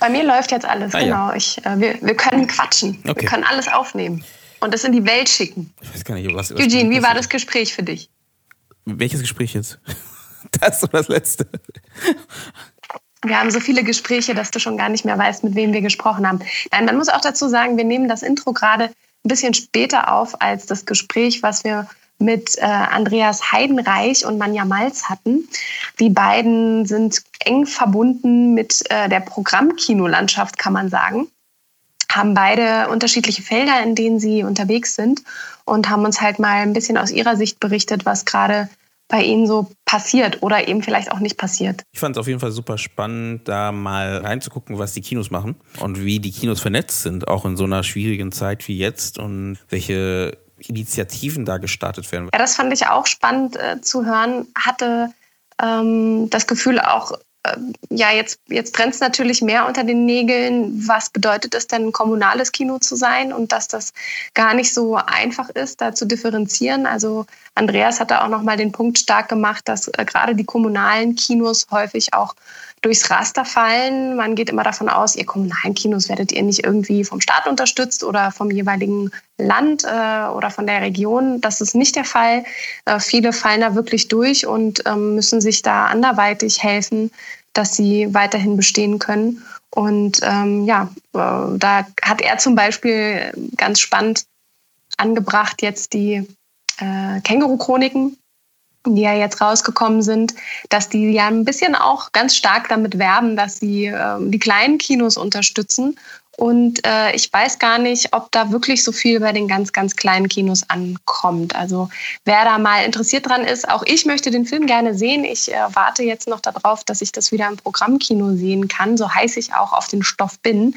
Bei mir läuft jetzt alles, ah, genau. Ja. Ich, äh, wir, wir können quatschen. Okay. Wir können alles aufnehmen und das in die Welt schicken. Ich weiß gar nicht, was. was Eugene, wie war das Gespräch für dich? Welches Gespräch jetzt? Das oder das letzte? Wir haben so viele Gespräche, dass du schon gar nicht mehr weißt, mit wem wir gesprochen haben. Nein, man muss auch dazu sagen, wir nehmen das Intro gerade ein bisschen später auf als das Gespräch, was wir mit äh, Andreas Heidenreich und Manja Malz hatten. Die beiden sind eng verbunden mit äh, der Programmkinolandschaft, kann man sagen. Haben beide unterschiedliche Felder, in denen sie unterwegs sind und haben uns halt mal ein bisschen aus ihrer Sicht berichtet, was gerade bei Ihnen so passiert oder eben vielleicht auch nicht passiert. Ich fand es auf jeden Fall super spannend, da mal reinzugucken, was die Kinos machen und wie die Kinos vernetzt sind, auch in so einer schwierigen Zeit wie jetzt und welche Initiativen da gestartet werden. Ja, das fand ich auch spannend äh, zu hören. Hatte ähm, das Gefühl auch, äh, ja, jetzt, jetzt brennt es natürlich mehr unter den Nägeln. Was bedeutet es denn, ein kommunales Kino zu sein und dass das gar nicht so einfach ist, da zu differenzieren? Also Andreas hat da auch nochmal den Punkt stark gemacht, dass äh, gerade die kommunalen Kinos häufig auch durchs Raster fallen. Man geht immer davon aus, ihr kommunalen Kinos werdet ihr nicht irgendwie vom Staat unterstützt oder vom jeweiligen Land äh, oder von der Region. Das ist nicht der Fall. Äh, viele fallen da wirklich durch und ähm, müssen sich da anderweitig helfen, dass sie weiterhin bestehen können. Und ähm, ja, äh, da hat er zum Beispiel ganz spannend angebracht jetzt die äh, Känguru-Chroniken, die ja jetzt rausgekommen sind, dass die ja ein bisschen auch ganz stark damit werben, dass sie äh, die kleinen Kinos unterstützen. Und äh, ich weiß gar nicht, ob da wirklich so viel bei den ganz, ganz kleinen Kinos ankommt. Also wer da mal interessiert dran ist, auch ich möchte den Film gerne sehen. Ich äh, warte jetzt noch darauf, dass ich das wieder im Programmkino sehen kann. So heiß ich auch auf den Stoff bin.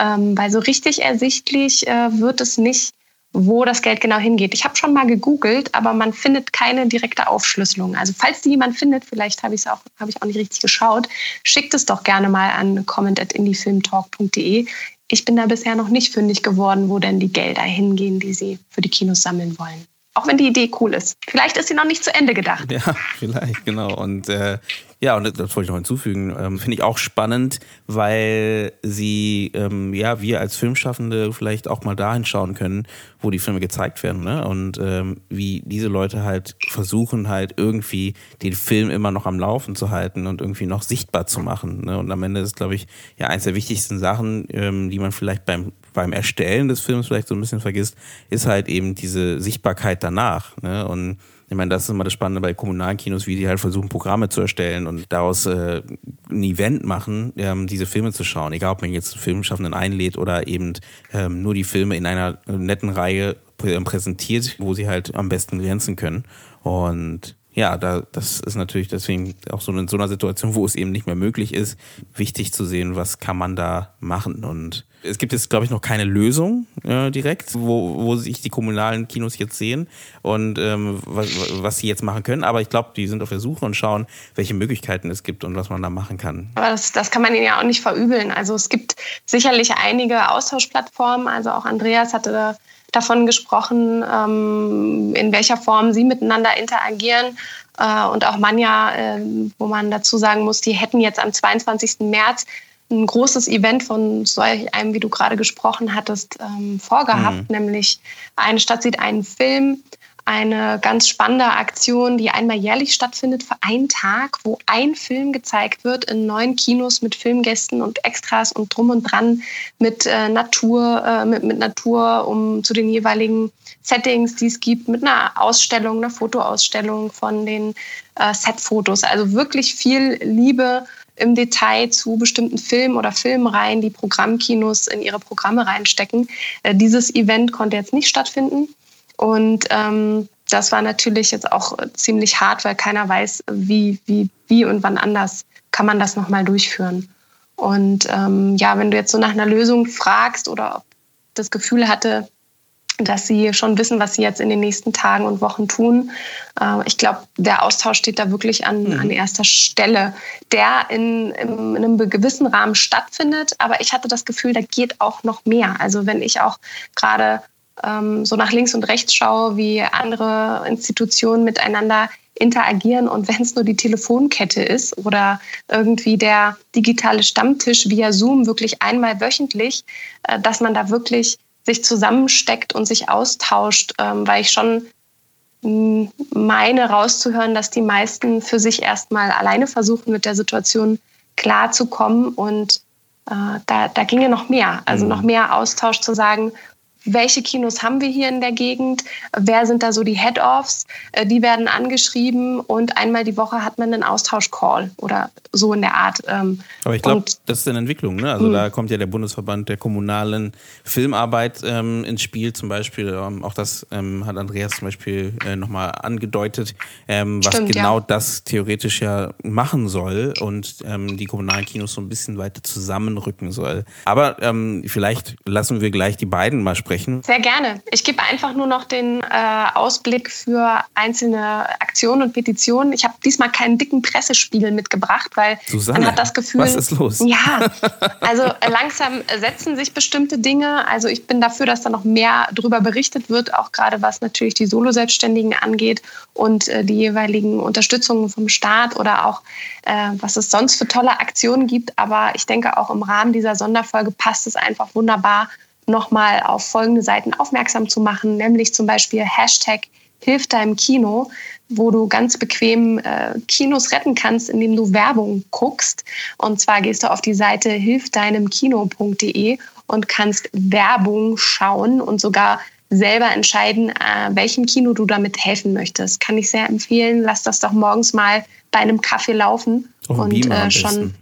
Ähm, weil so richtig ersichtlich äh, wird es nicht wo das Geld genau hingeht. Ich habe schon mal gegoogelt, aber man findet keine direkte Aufschlüsselung. Also falls die jemand findet, vielleicht habe ich es auch, habe ich auch nicht richtig geschaut, schickt es doch gerne mal an comment@indiefilmtalk.de. Ich bin da bisher noch nicht fündig geworden, wo denn die Gelder hingehen, die sie für die Kinos sammeln wollen. Auch wenn die Idee cool ist. Vielleicht ist sie noch nicht zu Ende gedacht. Ja, vielleicht, genau. Und äh, ja, und das, das wollte ich noch hinzufügen. Ähm, Finde ich auch spannend, weil sie, ähm, ja, wir als Filmschaffende vielleicht auch mal dahin schauen können, wo die Filme gezeigt werden. Ne? Und ähm, wie diese Leute halt versuchen, halt irgendwie den Film immer noch am Laufen zu halten und irgendwie noch sichtbar zu machen. Ne? Und am Ende ist, glaube ich, ja, eins der wichtigsten Sachen, ähm, die man vielleicht beim beim Erstellen des Films vielleicht so ein bisschen vergisst, ist halt eben diese Sichtbarkeit danach. Ne? Und ich meine, das ist immer das Spannende bei kommunalen Kinos, wie die halt versuchen, Programme zu erstellen und daraus äh, ein Event machen, ähm, diese Filme zu schauen. Egal, ob man jetzt Filmschaffenden einlädt oder eben ähm, nur die Filme in einer netten Reihe präsentiert, wo sie halt am besten glänzen können. Und ja, da, das ist natürlich deswegen auch so in so einer Situation, wo es eben nicht mehr möglich ist, wichtig zu sehen, was kann man da machen. Und es gibt jetzt, glaube ich, noch keine Lösung äh, direkt, wo, wo sich die kommunalen Kinos jetzt sehen und ähm, was, was sie jetzt machen können. Aber ich glaube, die sind auf der Suche und schauen, welche Möglichkeiten es gibt und was man da machen kann. Aber das, das kann man ihnen ja auch nicht verübeln. Also es gibt sicherlich einige Austauschplattformen. Also auch Andreas hatte da davon gesprochen, ähm, in welcher Form sie miteinander interagieren. Äh, und auch Manja, äh, wo man dazu sagen muss, die hätten jetzt am 22. März ein großes Event von solch einem, wie du gerade gesprochen hattest, ähm, vorgehabt, mhm. nämlich eine Stadt sieht einen Film eine ganz spannende Aktion, die einmal jährlich stattfindet für einen Tag, wo ein Film gezeigt wird in neun Kinos mit Filmgästen und Extras und drum und dran mit äh, Natur, äh, mit, mit Natur, um zu den jeweiligen Settings, die es gibt, mit einer Ausstellung, einer Fotoausstellung von den äh, Setfotos. Also wirklich viel Liebe im Detail zu bestimmten Filmen oder Filmreihen, die Programmkinos in ihre Programme reinstecken. Äh, dieses Event konnte jetzt nicht stattfinden. Und ähm, das war natürlich jetzt auch ziemlich hart, weil keiner weiß, wie, wie, wie und wann anders kann man das nochmal durchführen. Und ähm, ja, wenn du jetzt so nach einer Lösung fragst oder ob das Gefühl hatte, dass sie schon wissen, was sie jetzt in den nächsten Tagen und Wochen tun. Äh, ich glaube, der Austausch steht da wirklich an, mhm. an erster Stelle, der in, in, in, einem gewissen Rahmen stattfindet. Aber ich hatte das Gefühl, da geht auch noch mehr. Also wenn ich auch gerade ähm, so nach links und rechts schaue, wie andere Institutionen miteinander interagieren. Und wenn es nur die Telefonkette ist oder irgendwie der digitale Stammtisch via Zoom wirklich einmal wöchentlich, äh, dass man da wirklich sich zusammensteckt und sich austauscht, ähm, weil ich schon mm, meine rauszuhören, dass die meisten für sich erstmal alleine versuchen, mit der Situation klarzukommen. Und äh, da, da ginge noch mehr, also mhm. noch mehr Austausch zu sagen, welche Kinos haben wir hier in der Gegend, wer sind da so die Head-Offs, äh, die werden angeschrieben und einmal die Woche hat man einen Austausch-Call oder so in der Art. Ähm. Aber ich glaube, das ist eine Entwicklung. Ne? Also mh. da kommt ja der Bundesverband der kommunalen Filmarbeit ähm, ins Spiel zum Beispiel. Ähm, auch das ähm, hat Andreas zum Beispiel äh, nochmal angedeutet, ähm, was Stimmt, genau ja. das theoretisch ja machen soll und ähm, die kommunalen Kinos so ein bisschen weiter zusammenrücken soll. Aber vielleicht lassen wir gleich die beiden mal sprechen sprechen? Sehr gerne. Ich gebe einfach nur noch den äh, Ausblick für einzelne Aktionen und Petitionen. Ich habe diesmal keinen dicken Pressespiegel mitgebracht, weil Susanne, man hat das Gefühl. Was ist los? Ja, also äh, langsam setzen sich bestimmte Dinge. Also ich bin dafür, dass da noch mehr darüber berichtet wird, auch gerade was natürlich die Solo-Selbstständigen angeht und äh, die jeweiligen Unterstützungen vom Staat oder auch äh, was es sonst für tolle Aktionen gibt. Aber ich denke, auch im Rahmen dieser Sonderfolge passt es einfach wunderbar, nochmal auf folgende Seiten aufmerksam zu machen, nämlich zum Beispiel Hashtag Hilf deinem Kino, wo du ganz bequem äh, Kinos retten kannst, indem du Werbung guckst. Und zwar gehst du auf die Seite hilfdeinemkino.de und kannst Werbung schauen und sogar selber entscheiden, äh, welchem Kino du damit helfen möchtest. Kann ich sehr empfehlen. Lass das doch morgens mal bei einem Kaffee laufen und äh, schon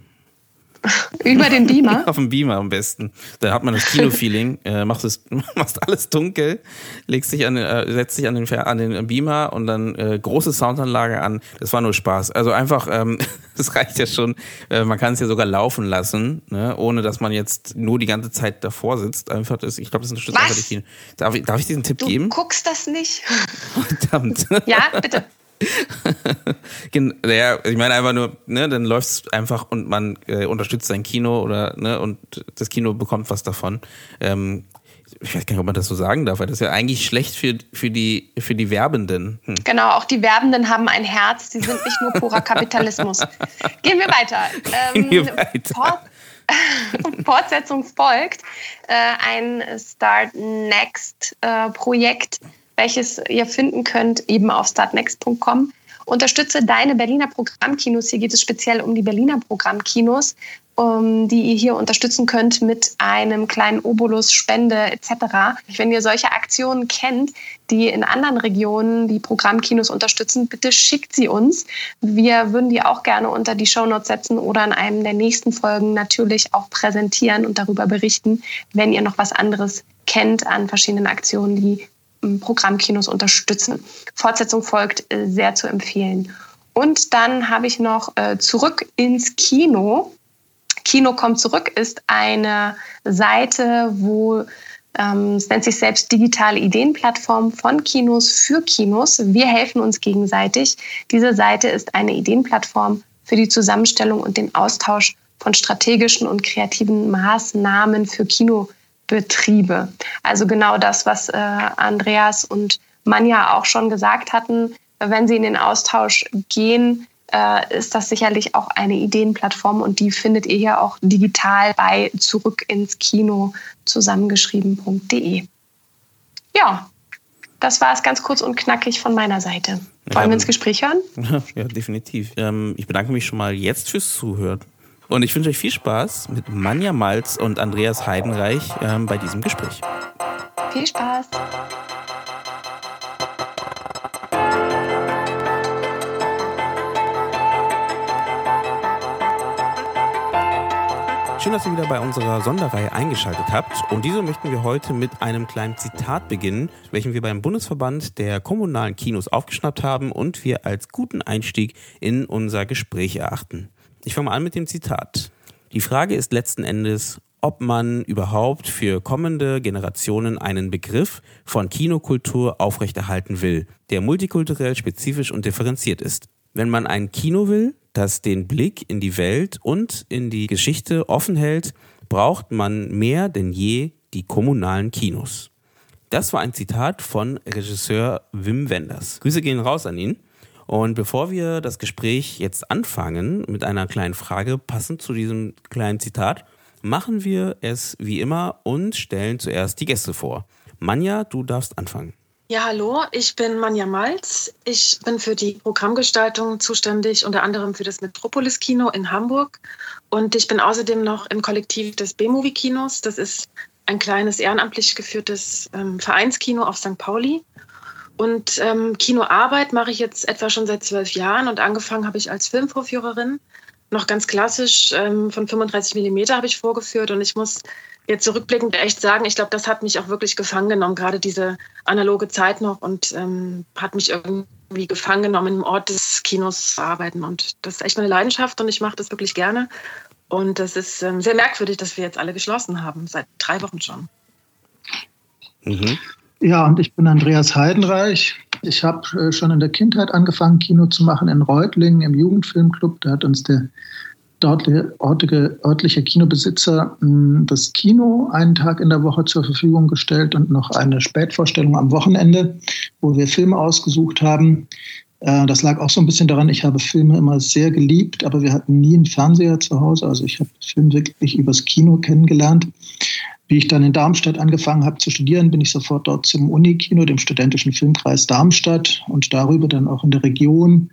Über den Beamer? Auf dem Beamer am besten. Da hat man das Kino-Feeling, äh, machst, es, machst alles dunkel, legst dich an, äh, setzt dich an den, an den Beamer und dann äh, große Soundanlage an. Das war nur Spaß. Also einfach, ähm, das reicht ja schon. Äh, man kann es ja sogar laufen lassen, ne, ohne dass man jetzt nur die ganze Zeit davor sitzt. Einfach das, ich glaube, das unterstützt einfach die Kino. Darf ich, darf ich diesen Tipp du geben? Du guckst das nicht. Verdammt. Ja, bitte. ja, ich meine einfach nur, ne, dann läuft es einfach und man äh, unterstützt sein Kino oder ne, und das Kino bekommt was davon. Ähm, ich weiß gar nicht, ob man das so sagen darf, weil das ist ja eigentlich schlecht für, für, die, für die Werbenden. Hm. Genau, auch die Werbenden haben ein Herz, die sind nicht nur purer Kapitalismus. Gehen wir weiter. Ähm, Gehen wir weiter. Fortsetzung folgt. Äh, ein Start Next äh, Projekt welches ihr finden könnt eben auf startnext.com. Unterstütze deine Berliner Programmkinos. Hier geht es speziell um die Berliner Programmkinos, um, die ihr hier unterstützen könnt mit einem kleinen Obolus, Spende etc. Wenn ihr solche Aktionen kennt, die in anderen Regionen die Programmkinos unterstützen, bitte schickt sie uns. Wir würden die auch gerne unter die Shownotes setzen oder in einem der nächsten Folgen natürlich auch präsentieren und darüber berichten, wenn ihr noch was anderes kennt an verschiedenen Aktionen, die Programmkinos unterstützen. Fortsetzung folgt äh, sehr zu empfehlen. Und dann habe ich noch äh, Zurück ins Kino. Kino kommt zurück ist eine Seite, wo ähm, es nennt sich selbst digitale Ideenplattform von Kinos für Kinos. Wir helfen uns gegenseitig. Diese Seite ist eine Ideenplattform für die Zusammenstellung und den Austausch von strategischen und kreativen Maßnahmen für Kino Betriebe. Also genau das, was äh, Andreas und Manja auch schon gesagt hatten. Wenn sie in den Austausch gehen, äh, ist das sicherlich auch eine Ideenplattform und die findet ihr ja auch digital bei zurück ins Kino zusammengeschrieben.de. Ja, das war es ganz kurz und knackig von meiner Seite. Wollen wir ins Gespräch hören? Ja, definitiv. Ähm, ich bedanke mich schon mal jetzt fürs Zuhören. Und ich wünsche euch viel Spaß mit Manja Malz und Andreas Heidenreich ähm, bei diesem Gespräch. Viel Spaß! Schön, dass ihr wieder bei unserer Sonderreihe eingeschaltet habt. Und diese möchten wir heute mit einem kleinen Zitat beginnen, welchen wir beim Bundesverband der kommunalen Kinos aufgeschnappt haben und wir als guten Einstieg in unser Gespräch erachten. Ich fange mal an mit dem Zitat. Die Frage ist letzten Endes, ob man überhaupt für kommende Generationen einen Begriff von Kinokultur aufrechterhalten will, der multikulturell spezifisch und differenziert ist. Wenn man ein Kino will, das den Blick in die Welt und in die Geschichte offen hält, braucht man mehr denn je die kommunalen Kinos. Das war ein Zitat von Regisseur Wim Wenders. Grüße gehen raus an ihn. Und bevor wir das Gespräch jetzt anfangen mit einer kleinen Frage, passend zu diesem kleinen Zitat, machen wir es wie immer und stellen zuerst die Gäste vor. Manja, du darfst anfangen. Ja, hallo, ich bin Manja Malz. Ich bin für die Programmgestaltung zuständig, unter anderem für das Metropolis Kino in Hamburg. Und ich bin außerdem noch im Kollektiv des B-Movie Kinos. Das ist ein kleines ehrenamtlich geführtes ähm, Vereinskino auf St. Pauli. Und ähm, Kinoarbeit mache ich jetzt etwa schon seit zwölf Jahren und angefangen habe ich als Filmvorführerin. Noch ganz klassisch ähm, von 35 Millimeter habe ich vorgeführt und ich muss jetzt zurückblickend echt sagen, ich glaube, das hat mich auch wirklich gefangen genommen, gerade diese analoge Zeit noch und ähm, hat mich irgendwie gefangen genommen, im Ort des Kinos zu arbeiten. Und das ist echt meine Leidenschaft und ich mache das wirklich gerne. Und das ist ähm, sehr merkwürdig, dass wir jetzt alle geschlossen haben, seit drei Wochen schon. Mhm. Ja, und ich bin Andreas Heidenreich. Ich habe äh, schon in der Kindheit angefangen, Kino zu machen in Reutlingen im Jugendfilmclub. Da hat uns der dortige, örtliche Kinobesitzer hm, das Kino einen Tag in der Woche zur Verfügung gestellt und noch eine Spätvorstellung am Wochenende, wo wir Filme ausgesucht haben. Äh, das lag auch so ein bisschen daran, ich habe Filme immer sehr geliebt, aber wir hatten nie einen Fernseher zu Hause. Also ich habe Film wirklich übers Kino kennengelernt. Wie ich dann in Darmstadt angefangen habe zu studieren, bin ich sofort dort zum Unikino, dem studentischen Filmkreis Darmstadt und darüber dann auch in der Region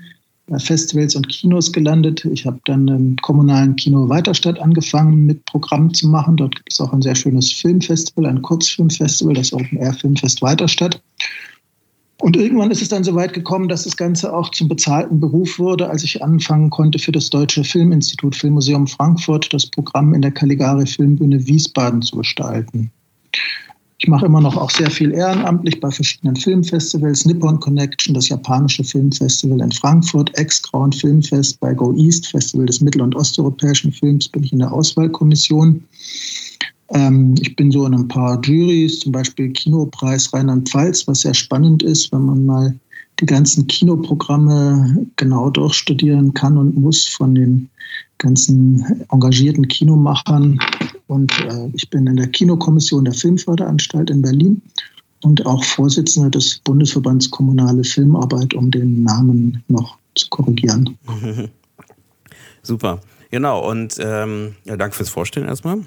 Festivals und Kinos gelandet. Ich habe dann im kommunalen Kino Weiterstadt angefangen, mit Programmen zu machen. Dort gibt es auch ein sehr schönes Filmfestival, ein Kurzfilmfestival, das Open Air Filmfest Weiterstadt. Und irgendwann ist es dann so weit gekommen, dass das Ganze auch zum bezahlten Beruf wurde, als ich anfangen konnte, für das Deutsche Filminstitut Filmmuseum Frankfurt das Programm in der Caligari Filmbühne Wiesbaden zu gestalten. Ich mache immer noch auch sehr viel ehrenamtlich bei verschiedenen Filmfestivals, Nippon Connection, das japanische Filmfestival in Frankfurt, Ex-Grauen Filmfest, bei Go East, Festival des mittel- und osteuropäischen Films, bin ich in der Auswahlkommission. Ähm, ich bin so in ein paar Juries, zum Beispiel Kinopreis Rheinland-Pfalz, was sehr spannend ist, wenn man mal die ganzen Kinoprogramme genau durchstudieren kann und muss von den ganzen engagierten Kinomachern. Und äh, ich bin in der Kinokommission der Filmförderanstalt in Berlin und auch Vorsitzender des Bundesverbands Kommunale Filmarbeit, um den Namen noch zu korrigieren. Super. Genau, und ähm, ja, danke fürs Vorstellen erstmal.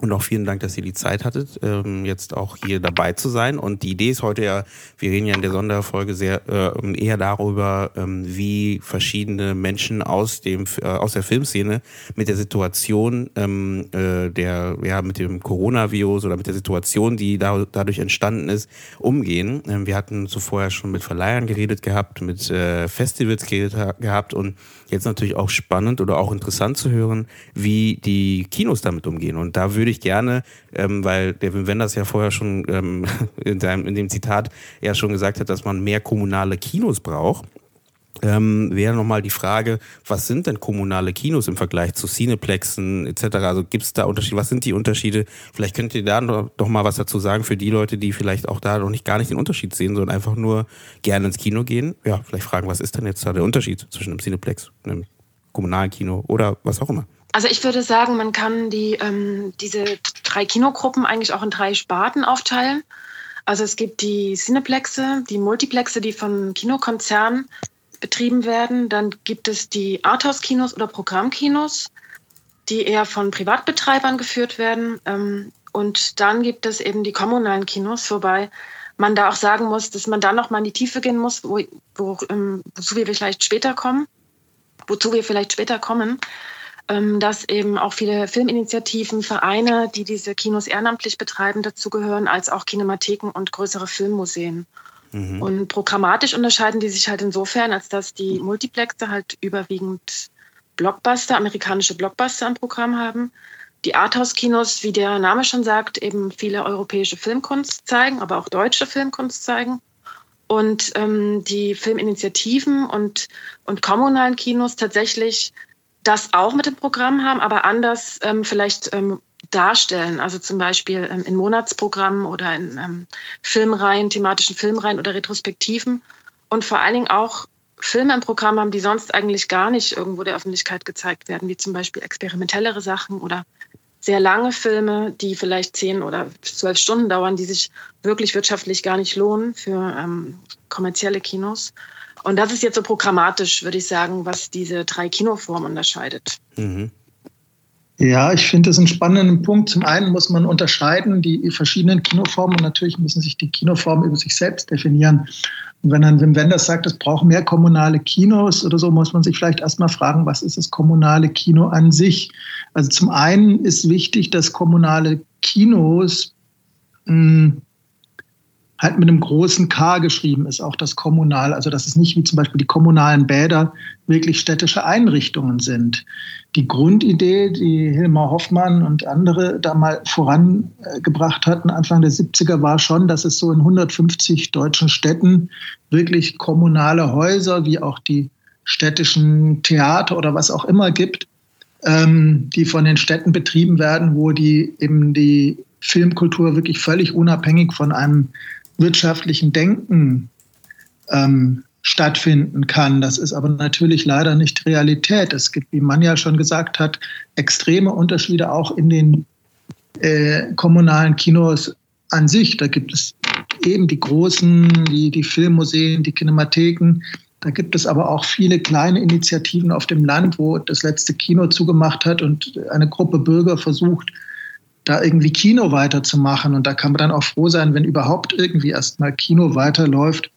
Und auch vielen Dank, dass ihr die Zeit hattet, ähm, jetzt auch hier dabei zu sein. Und die Idee ist heute ja, wir reden ja in der Sonderfolge sehr äh, eher darüber, ähm, wie verschiedene Menschen aus dem äh, aus der Filmszene mit der Situation ähm, äh, der ja mit dem Coronavirus oder mit der Situation, die da, dadurch entstanden ist, umgehen. Ähm, wir hatten zuvor ja schon mit Verleihern geredet gehabt, mit äh, Festivals geredet gehabt und jetzt natürlich auch spannend oder auch interessant zu hören, wie die Kinos damit umgehen. Und da würde ich gerne, ähm, weil der Wim Wenders ja vorher schon ähm, in, seinem, in dem Zitat ja schon gesagt hat, dass man mehr kommunale Kinos braucht. Ähm, wäre nochmal die Frage, was sind denn kommunale Kinos im Vergleich zu Cineplexen etc.? Also gibt es da Unterschiede? Was sind die Unterschiede? Vielleicht könnt ihr da noch, noch mal was dazu sagen für die Leute, die vielleicht auch da noch nicht gar nicht den Unterschied sehen, sondern einfach nur gerne ins Kino gehen. Ja, vielleicht fragen, was ist denn jetzt da der Unterschied zwischen einem Cineplex, einem kommunalen Kino oder was auch immer? Also ich würde sagen, man kann die, ähm, diese drei Kinogruppen eigentlich auch in drei Sparten aufteilen. Also es gibt die Cineplexe, die Multiplexe, die von Kinokonzernen betrieben werden. Dann gibt es die Arthouse-Kinos oder Programmkinos, die eher von Privatbetreibern geführt werden. Ähm, und dann gibt es eben die kommunalen Kinos, wobei man da auch sagen muss, dass man da noch mal in die Tiefe gehen muss, wo, wo, ähm, wozu wir vielleicht später kommen, wozu wir vielleicht später kommen, dass eben auch viele Filminitiativen, Vereine, die diese Kinos ehrenamtlich betreiben, dazugehören, als auch Kinematheken und größere Filmmuseen. Mhm. Und programmatisch unterscheiden die sich halt insofern, als dass die Multiplexe halt überwiegend Blockbuster, amerikanische Blockbuster im Programm haben. Die Arthouse-Kinos, wie der Name schon sagt, eben viele europäische Filmkunst zeigen, aber auch deutsche Filmkunst zeigen. Und ähm, die Filminitiativen und, und kommunalen Kinos tatsächlich das auch mit dem Programm haben, aber anders ähm, vielleicht ähm, darstellen. Also zum Beispiel ähm, in Monatsprogrammen oder in ähm, Filmreihen, thematischen Filmreihen oder Retrospektiven. Und vor allen Dingen auch Filme im Programm haben, die sonst eigentlich gar nicht irgendwo der Öffentlichkeit gezeigt werden, wie zum Beispiel experimentellere Sachen oder sehr lange Filme, die vielleicht zehn oder zwölf Stunden dauern, die sich wirklich wirtschaftlich gar nicht lohnen für ähm, kommerzielle Kinos. Und das ist jetzt so programmatisch, würde ich sagen, was diese drei Kinoformen unterscheidet. Mhm. Ja, ich finde das einen spannenden Punkt. Zum einen muss man unterscheiden die verschiedenen Kinoformen und natürlich müssen sich die Kinoformen über sich selbst definieren. Und wenn dann Wim Wenders sagt, es braucht mehr kommunale Kinos oder so, muss man sich vielleicht erstmal fragen, was ist das kommunale Kino an sich? Also zum einen ist wichtig, dass kommunale Kinos mh, hm, halt mit einem großen K geschrieben ist, auch das kommunal. Also dass es nicht wie zum Beispiel die kommunalen Bäder wirklich städtische Einrichtungen sind. Die Grundidee, die Hilmar Hoffmann und andere da mal vorangebracht hatten, Anfang der 70er, war schon, dass es so in 150 deutschen Städten wirklich kommunale Häuser, wie auch die städtischen Theater oder was auch immer gibt, ähm, die von den Städten betrieben werden, wo die eben die Filmkultur wirklich völlig unabhängig von einem wirtschaftlichen Denken ähm, stattfinden kann. Das ist aber natürlich leider nicht Realität. Es gibt, wie man ja schon gesagt hat, extreme Unterschiede auch in den äh, kommunalen Kinos an sich. Da gibt es eben die großen, die, die Filmmuseen, die Kinematheken. Da gibt es aber auch viele kleine Initiativen auf dem Land, wo das letzte Kino zugemacht hat und eine Gruppe Bürger versucht, da irgendwie Kino weiterzumachen. Und da kann man dann auch froh sein, wenn überhaupt irgendwie erstmal Kino weiterläuft.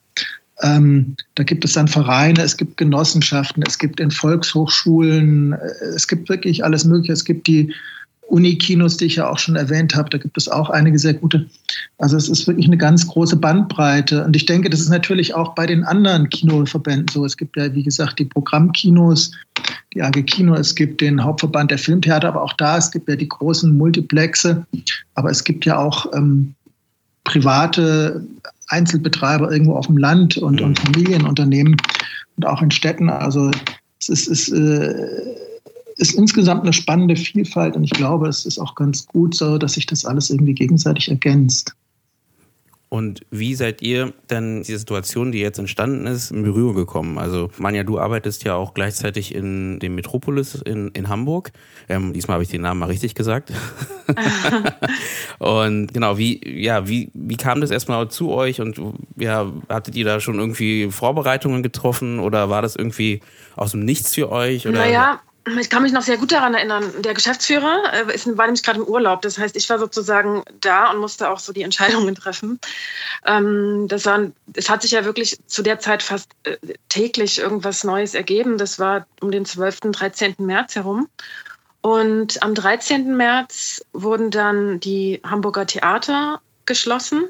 Ähm, da gibt es dann Vereine, es gibt Genossenschaften, es gibt in Volkshochschulen, äh, es gibt wirklich alles Mögliche. Es gibt die Unikinos, die ich ja auch schon erwähnt habe, da gibt es auch einige sehr gute. Also es ist wirklich eine ganz große Bandbreite. Und ich denke, das ist natürlich auch bei den anderen Kinoverbänden so. Es gibt ja, wie gesagt, die Programmkinos, die AG Kino, es gibt den Hauptverband der Filmtheater, aber auch da, es gibt ja die großen Multiplexe, aber es gibt ja auch ähm, private Einzelbetreiber irgendwo auf dem Land und, und mhm. Familienunternehmen und auch in Städten. Also es ist, ist äh, ist insgesamt eine spannende Vielfalt und ich glaube, es ist auch ganz gut so, dass sich das alles irgendwie gegenseitig ergänzt. Und wie seid ihr denn die Situation, die jetzt entstanden ist, in Berührung gekommen? Also, Manja, du arbeitest ja auch gleichzeitig in dem Metropolis in, in Hamburg. Ähm, diesmal habe ich den Namen mal richtig gesagt. und genau, wie, ja, wie, wie kam das erstmal zu euch? Und ja, hattet ihr da schon irgendwie Vorbereitungen getroffen oder war das irgendwie aus dem Nichts für euch? Oder? Naja, ich kann mich noch sehr gut daran erinnern. Der Geschäftsführer äh, ist, war nämlich gerade im Urlaub. Das heißt, ich war sozusagen da und musste auch so die Entscheidungen treffen. Ähm, das war, es hat sich ja wirklich zu der Zeit fast äh, täglich irgendwas Neues ergeben. Das war um den 12., 13. März herum. Und am 13. März wurden dann die Hamburger Theater geschlossen,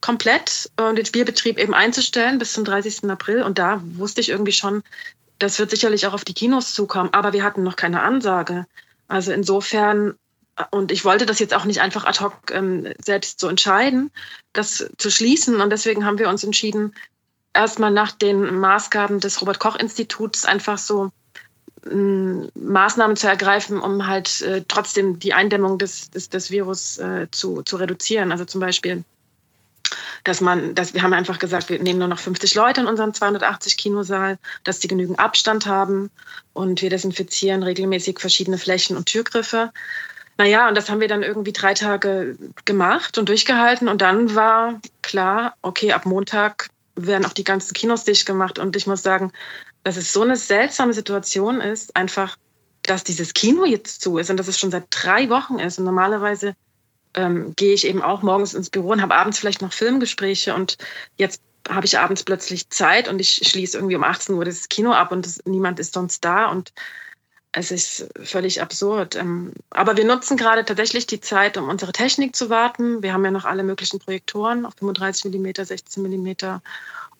komplett, und den Spielbetrieb eben einzustellen bis zum 30. April. Und da wusste ich irgendwie schon, das wird sicherlich auch auf die Kinos zukommen, aber wir hatten noch keine Ansage. Also insofern, und ich wollte das jetzt auch nicht einfach ad hoc ähm, selbst so entscheiden, das zu schließen. Und deswegen haben wir uns entschieden, erstmal nach den Maßgaben des Robert Koch Instituts einfach so ähm, Maßnahmen zu ergreifen, um halt äh, trotzdem die Eindämmung des, des, des Virus äh, zu, zu reduzieren. Also zum Beispiel dass man, dass wir haben einfach gesagt, wir nehmen nur noch 50 Leute in unserem 280 Kinosaal, dass die genügend Abstand haben und wir desinfizieren regelmäßig verschiedene Flächen und Türgriffe. Naja, und das haben wir dann irgendwie drei Tage gemacht und durchgehalten und dann war klar, okay, ab Montag werden auch die ganzen Kinos dicht gemacht und ich muss sagen, dass es so eine seltsame Situation ist, einfach, dass dieses Kino jetzt zu ist und dass es schon seit drei Wochen ist und normalerweise ähm, gehe ich eben auch morgens ins Büro und habe abends vielleicht noch Filmgespräche und jetzt habe ich abends plötzlich Zeit und ich schließe irgendwie um 18 Uhr das Kino ab und das, niemand ist sonst da und es ist völlig absurd. Ähm, aber wir nutzen gerade tatsächlich die Zeit, um unsere Technik zu warten. Wir haben ja noch alle möglichen Projektoren auf 35 mm, 16 mm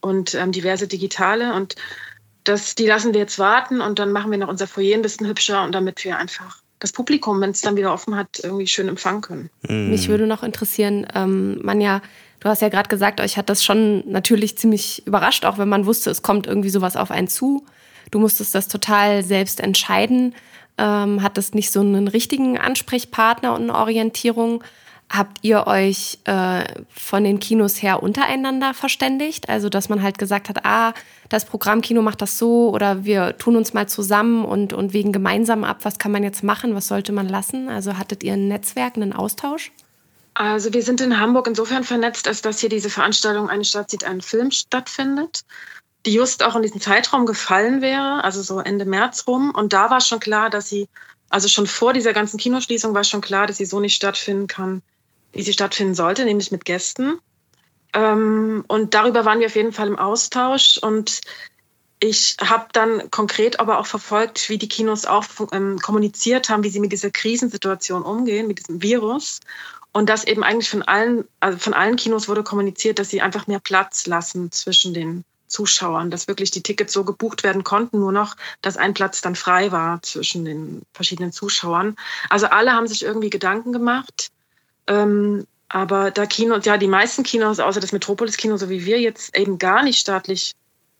und ähm, diverse digitale und das, die lassen wir jetzt warten und dann machen wir noch unser Foyer ein bisschen hübscher und damit wir einfach das Publikum, wenn es dann wieder offen hat, irgendwie schön empfangen können. Mhm. Mich würde noch interessieren, ähm, Manja, du hast ja gerade gesagt, euch hat das schon natürlich ziemlich überrascht, auch wenn man wusste, es kommt irgendwie sowas auf einen zu. Du musstest das total selbst entscheiden, ähm, hattest nicht so einen richtigen Ansprechpartner und eine Orientierung. Habt ihr euch äh, von den Kinos her untereinander verständigt? Also, dass man halt gesagt hat, ah, das Programmkino macht das so oder wir tun uns mal zusammen und, und wegen gemeinsam ab, was kann man jetzt machen, was sollte man lassen? Also, hattet ihr ein Netzwerk, einen Austausch? Also, wir sind in Hamburg insofern vernetzt, als dass hier diese Veranstaltung Eine Stadt sieht einen Film stattfindet, die just auch in diesen Zeitraum gefallen wäre, also so Ende März rum. Und da war schon klar, dass sie, also schon vor dieser ganzen Kinoschließung war schon klar, dass sie so nicht stattfinden kann wie sie stattfinden sollte, nämlich mit Gästen. Ähm, und darüber waren wir auf jeden Fall im Austausch. Und ich habe dann konkret aber auch verfolgt, wie die Kinos auch ähm, kommuniziert haben, wie sie mit dieser Krisensituation umgehen, mit diesem Virus. Und das eben eigentlich von allen, also von allen Kinos wurde kommuniziert, dass sie einfach mehr Platz lassen zwischen den Zuschauern, dass wirklich die Tickets so gebucht werden konnten, nur noch, dass ein Platz dann frei war zwischen den verschiedenen Zuschauern. Also alle haben sich irgendwie Gedanken gemacht. Ähm, aber da Kinos, ja, die meisten Kinos, außer das Metropolis-Kino, so wie wir jetzt eben gar nicht staatlich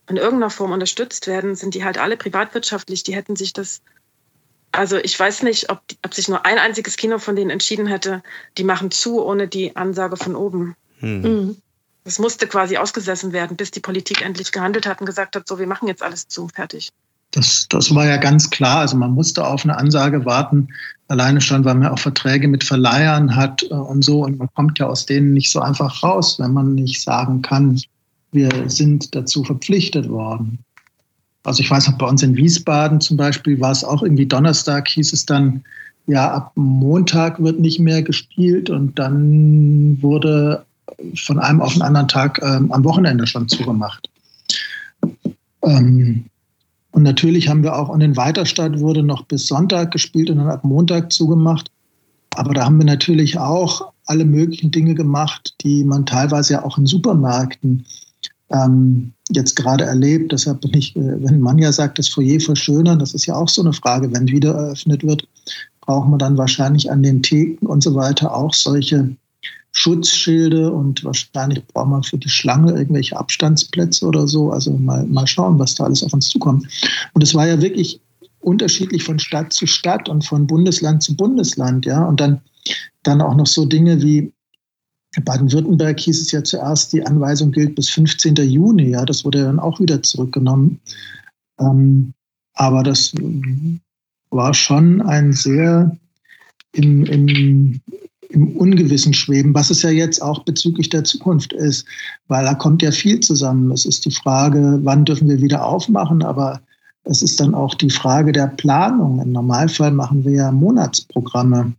in irgendeiner Form unterstützt werden, sind die halt alle privatwirtschaftlich. Die hätten sich das, also ich weiß nicht, ob, ob sich nur ein einziges Kino von denen entschieden hätte, die machen zu ohne die Ansage von oben. Hm. Mhm. Das musste quasi ausgesessen werden, bis die Politik endlich gehandelt hat und gesagt hat, so, wir machen jetzt alles zu, fertig. Das, das war ja ganz klar. Also man musste auf eine Ansage warten, alleine schon, weil man auch Verträge mit Verleihern hat äh, und so. Und man kommt ja aus denen nicht so einfach raus, wenn man nicht sagen kann, wir sind dazu verpflichtet worden. Also ich weiß noch, bei uns in Wiesbaden zum Beispiel war es auch irgendwie Donnerstag, hieß es dann, ja, ab Montag wird nicht mehr gespielt und dann wurde von einem auf den anderen Tag ähm, am Wochenende schon zugemacht. Ähm, und natürlich haben wir auch in den Weiterstadt wurde noch bis Sonntag gespielt und dann ab Montag zugemacht. Aber da haben wir natürlich auch alle möglichen Dinge gemacht, die man teilweise ja auch in Supermärkten ähm, jetzt gerade erlebt. Deshalb bin ich, äh, wenn man ja sagt, das Foyer verschönern, das ist ja auch so eine Frage. Wenn wieder eröffnet wird, braucht man dann wahrscheinlich an den Theken und so weiter auch solche Schutzschilde und wahrscheinlich braucht man für die Schlange irgendwelche Abstandsplätze oder so. Also mal, mal schauen, was da alles auf uns zukommt. Und es war ja wirklich unterschiedlich von Stadt zu Stadt und von Bundesland zu Bundesland, ja. Und dann, dann auch noch so Dinge wie Baden-Württemberg hieß es ja zuerst, die Anweisung gilt bis 15. Juni, ja. Das wurde dann auch wieder zurückgenommen. Ähm, aber das war schon ein sehr im, im im Ungewissen schweben, was es ja jetzt auch bezüglich der Zukunft ist, weil da kommt ja viel zusammen. Es ist die Frage, wann dürfen wir wieder aufmachen, aber es ist dann auch die Frage der Planung. Im Normalfall machen wir ja Monatsprogramme.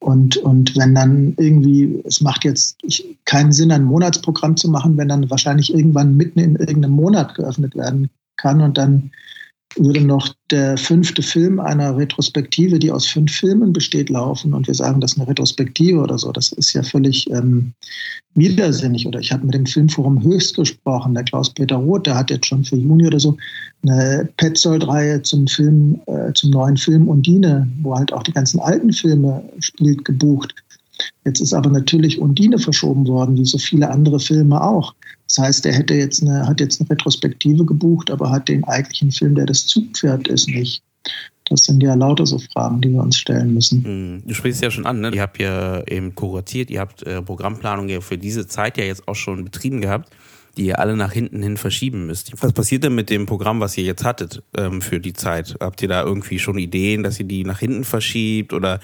Und, und wenn dann irgendwie, es macht jetzt keinen Sinn, ein Monatsprogramm zu machen, wenn dann wahrscheinlich irgendwann mitten in irgendeinem Monat geöffnet werden kann und dann würde noch der fünfte Film einer Retrospektive, die aus fünf Filmen besteht, laufen und wir sagen, das ist eine Retrospektive oder so. Das ist ja völlig ähm, widersinnig. Oder ich habe mit dem Filmforum Höchst gesprochen, der Klaus-Peter Roth, der hat jetzt schon für Juni oder so eine Petzold-Reihe zum Film, äh, zum neuen Film Undine, wo halt auch die ganzen alten Filme spielt, gebucht. Jetzt ist aber natürlich Undine verschoben worden, wie so viele andere Filme auch. Das heißt, er hätte jetzt eine, hat jetzt eine Retrospektive gebucht, aber hat den eigentlichen Film, der das Zugpferd ist, nicht. Das sind ja lauter so Fragen, die wir uns stellen müssen. Hm, du sprichst ja schon an, ne? Ihr habt ja eben kuratiert, ihr habt äh, Programmplanung ja für diese Zeit ja jetzt auch schon betrieben gehabt, die ihr alle nach hinten hin verschieben müsst. Was passiert denn mit dem Programm, was ihr jetzt hattet ähm, für die Zeit? Habt ihr da irgendwie schon Ideen, dass ihr die nach hinten verschiebt oder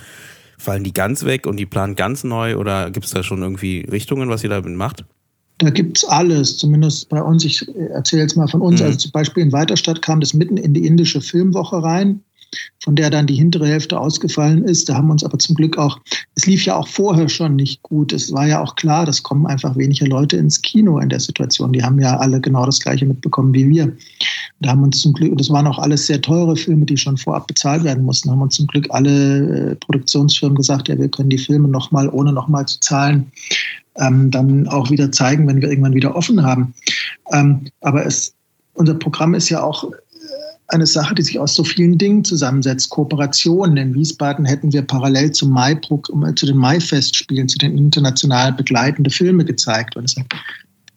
fallen die ganz weg und die planen ganz neu oder gibt es da schon irgendwie Richtungen, was ihr damit macht? Da gibt es alles, zumindest bei uns. Ich erzähle jetzt mal von uns. Mhm. Also zum Beispiel in Weiterstadt kam das mitten in die indische Filmwoche rein von der dann die hintere Hälfte ausgefallen ist. Da haben wir uns aber zum Glück auch, es lief ja auch vorher schon nicht gut. Es war ja auch klar, das kommen einfach weniger Leute ins Kino in der Situation. Die haben ja alle genau das Gleiche mitbekommen wie wir. Da haben uns zum Glück, und das waren auch alles sehr teure Filme, die schon vorab bezahlt werden mussten, haben uns zum Glück alle äh, Produktionsfirmen gesagt, ja, wir können die Filme nochmal, ohne nochmal zu zahlen, ähm, dann auch wieder zeigen, wenn wir irgendwann wieder offen haben. Ähm, aber es, unser Programm ist ja auch eine Sache, die sich aus so vielen Dingen zusammensetzt. Kooperationen. In Wiesbaden hätten wir parallel zum Mai, zu den Mai-Festspielen, zu den international begleitende Filme gezeigt. Wenn es ein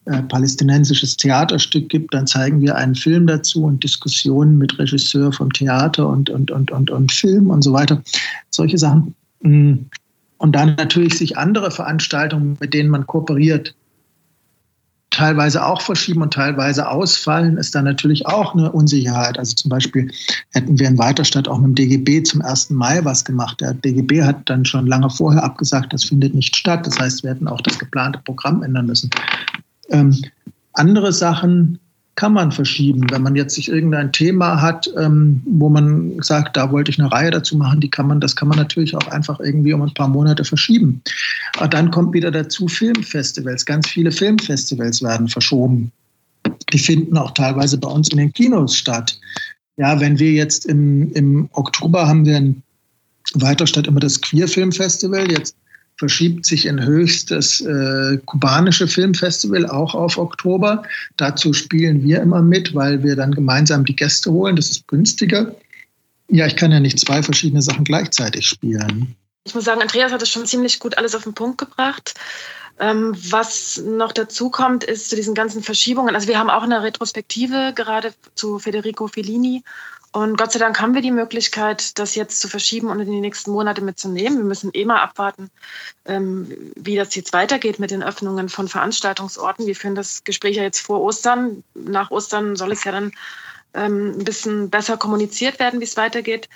äh, palästinensisches Theaterstück gibt, dann zeigen wir einen Film dazu und Diskussionen mit Regisseur vom Theater und, und, und, und, und Film und so weiter. Solche Sachen. Und dann natürlich sich andere Veranstaltungen, mit denen man kooperiert, teilweise auch verschieben und teilweise ausfallen, ist dann natürlich auch eine Unsicherheit. Also zum Beispiel hätten wir in Weiterstadt auch mit dem DGB zum 1. Mai was gemacht. Der DGB hat dann schon lange vorher abgesagt, das findet nicht statt. Das heißt, wir hätten auch das geplante Programm ändern müssen. Ähm, andere Sachen kann man verschieben. Wenn man jetzt sich irgendein Thema hat, ähm, wo man sagt, da wollte ich eine Reihe dazu machen, die kann man, das kann man natürlich auch einfach irgendwie um ein paar Monate verschieben. Aber dann kommt wieder dazu Filmfestivals. Ganz viele Filmfestivals werden verschoben. Die finden auch teilweise bei uns in den Kinos statt. Ja, wenn wir jetzt im, im Oktober haben wir in Weiterstadt immer das Queer Film Festival. Jetzt verschiebt sich in Höchst das äh, kubanische Filmfestival auch auf Oktober. Dazu spielen wir immer mit, weil wir dann gemeinsam die Gäste holen. Das ist günstiger. Ja, ich kann ja nicht zwei verschiedene Sachen gleichzeitig spielen. Ich muss sagen, Andreas hat es schon ziemlich gut alles auf den Punkt gebracht. Ähm, was noch dazu kommt, ist zu diesen ganzen Verschiebungen. Also wir haben auch eine Retrospektive gerade zu Federico Fellini und Gott sei Dank haben wir die Möglichkeit, das jetzt zu verschieben und in die nächsten Monate mitzunehmen. Wir müssen eh mal abwarten, ähm, wie das jetzt weitergeht mit den Öffnungen von Veranstaltungsorten. Wir führen das Gespräch ja jetzt vor Ostern. Nach Ostern soll es ja dann ähm, ein bisschen besser kommuniziert werden, wie es weitergeht.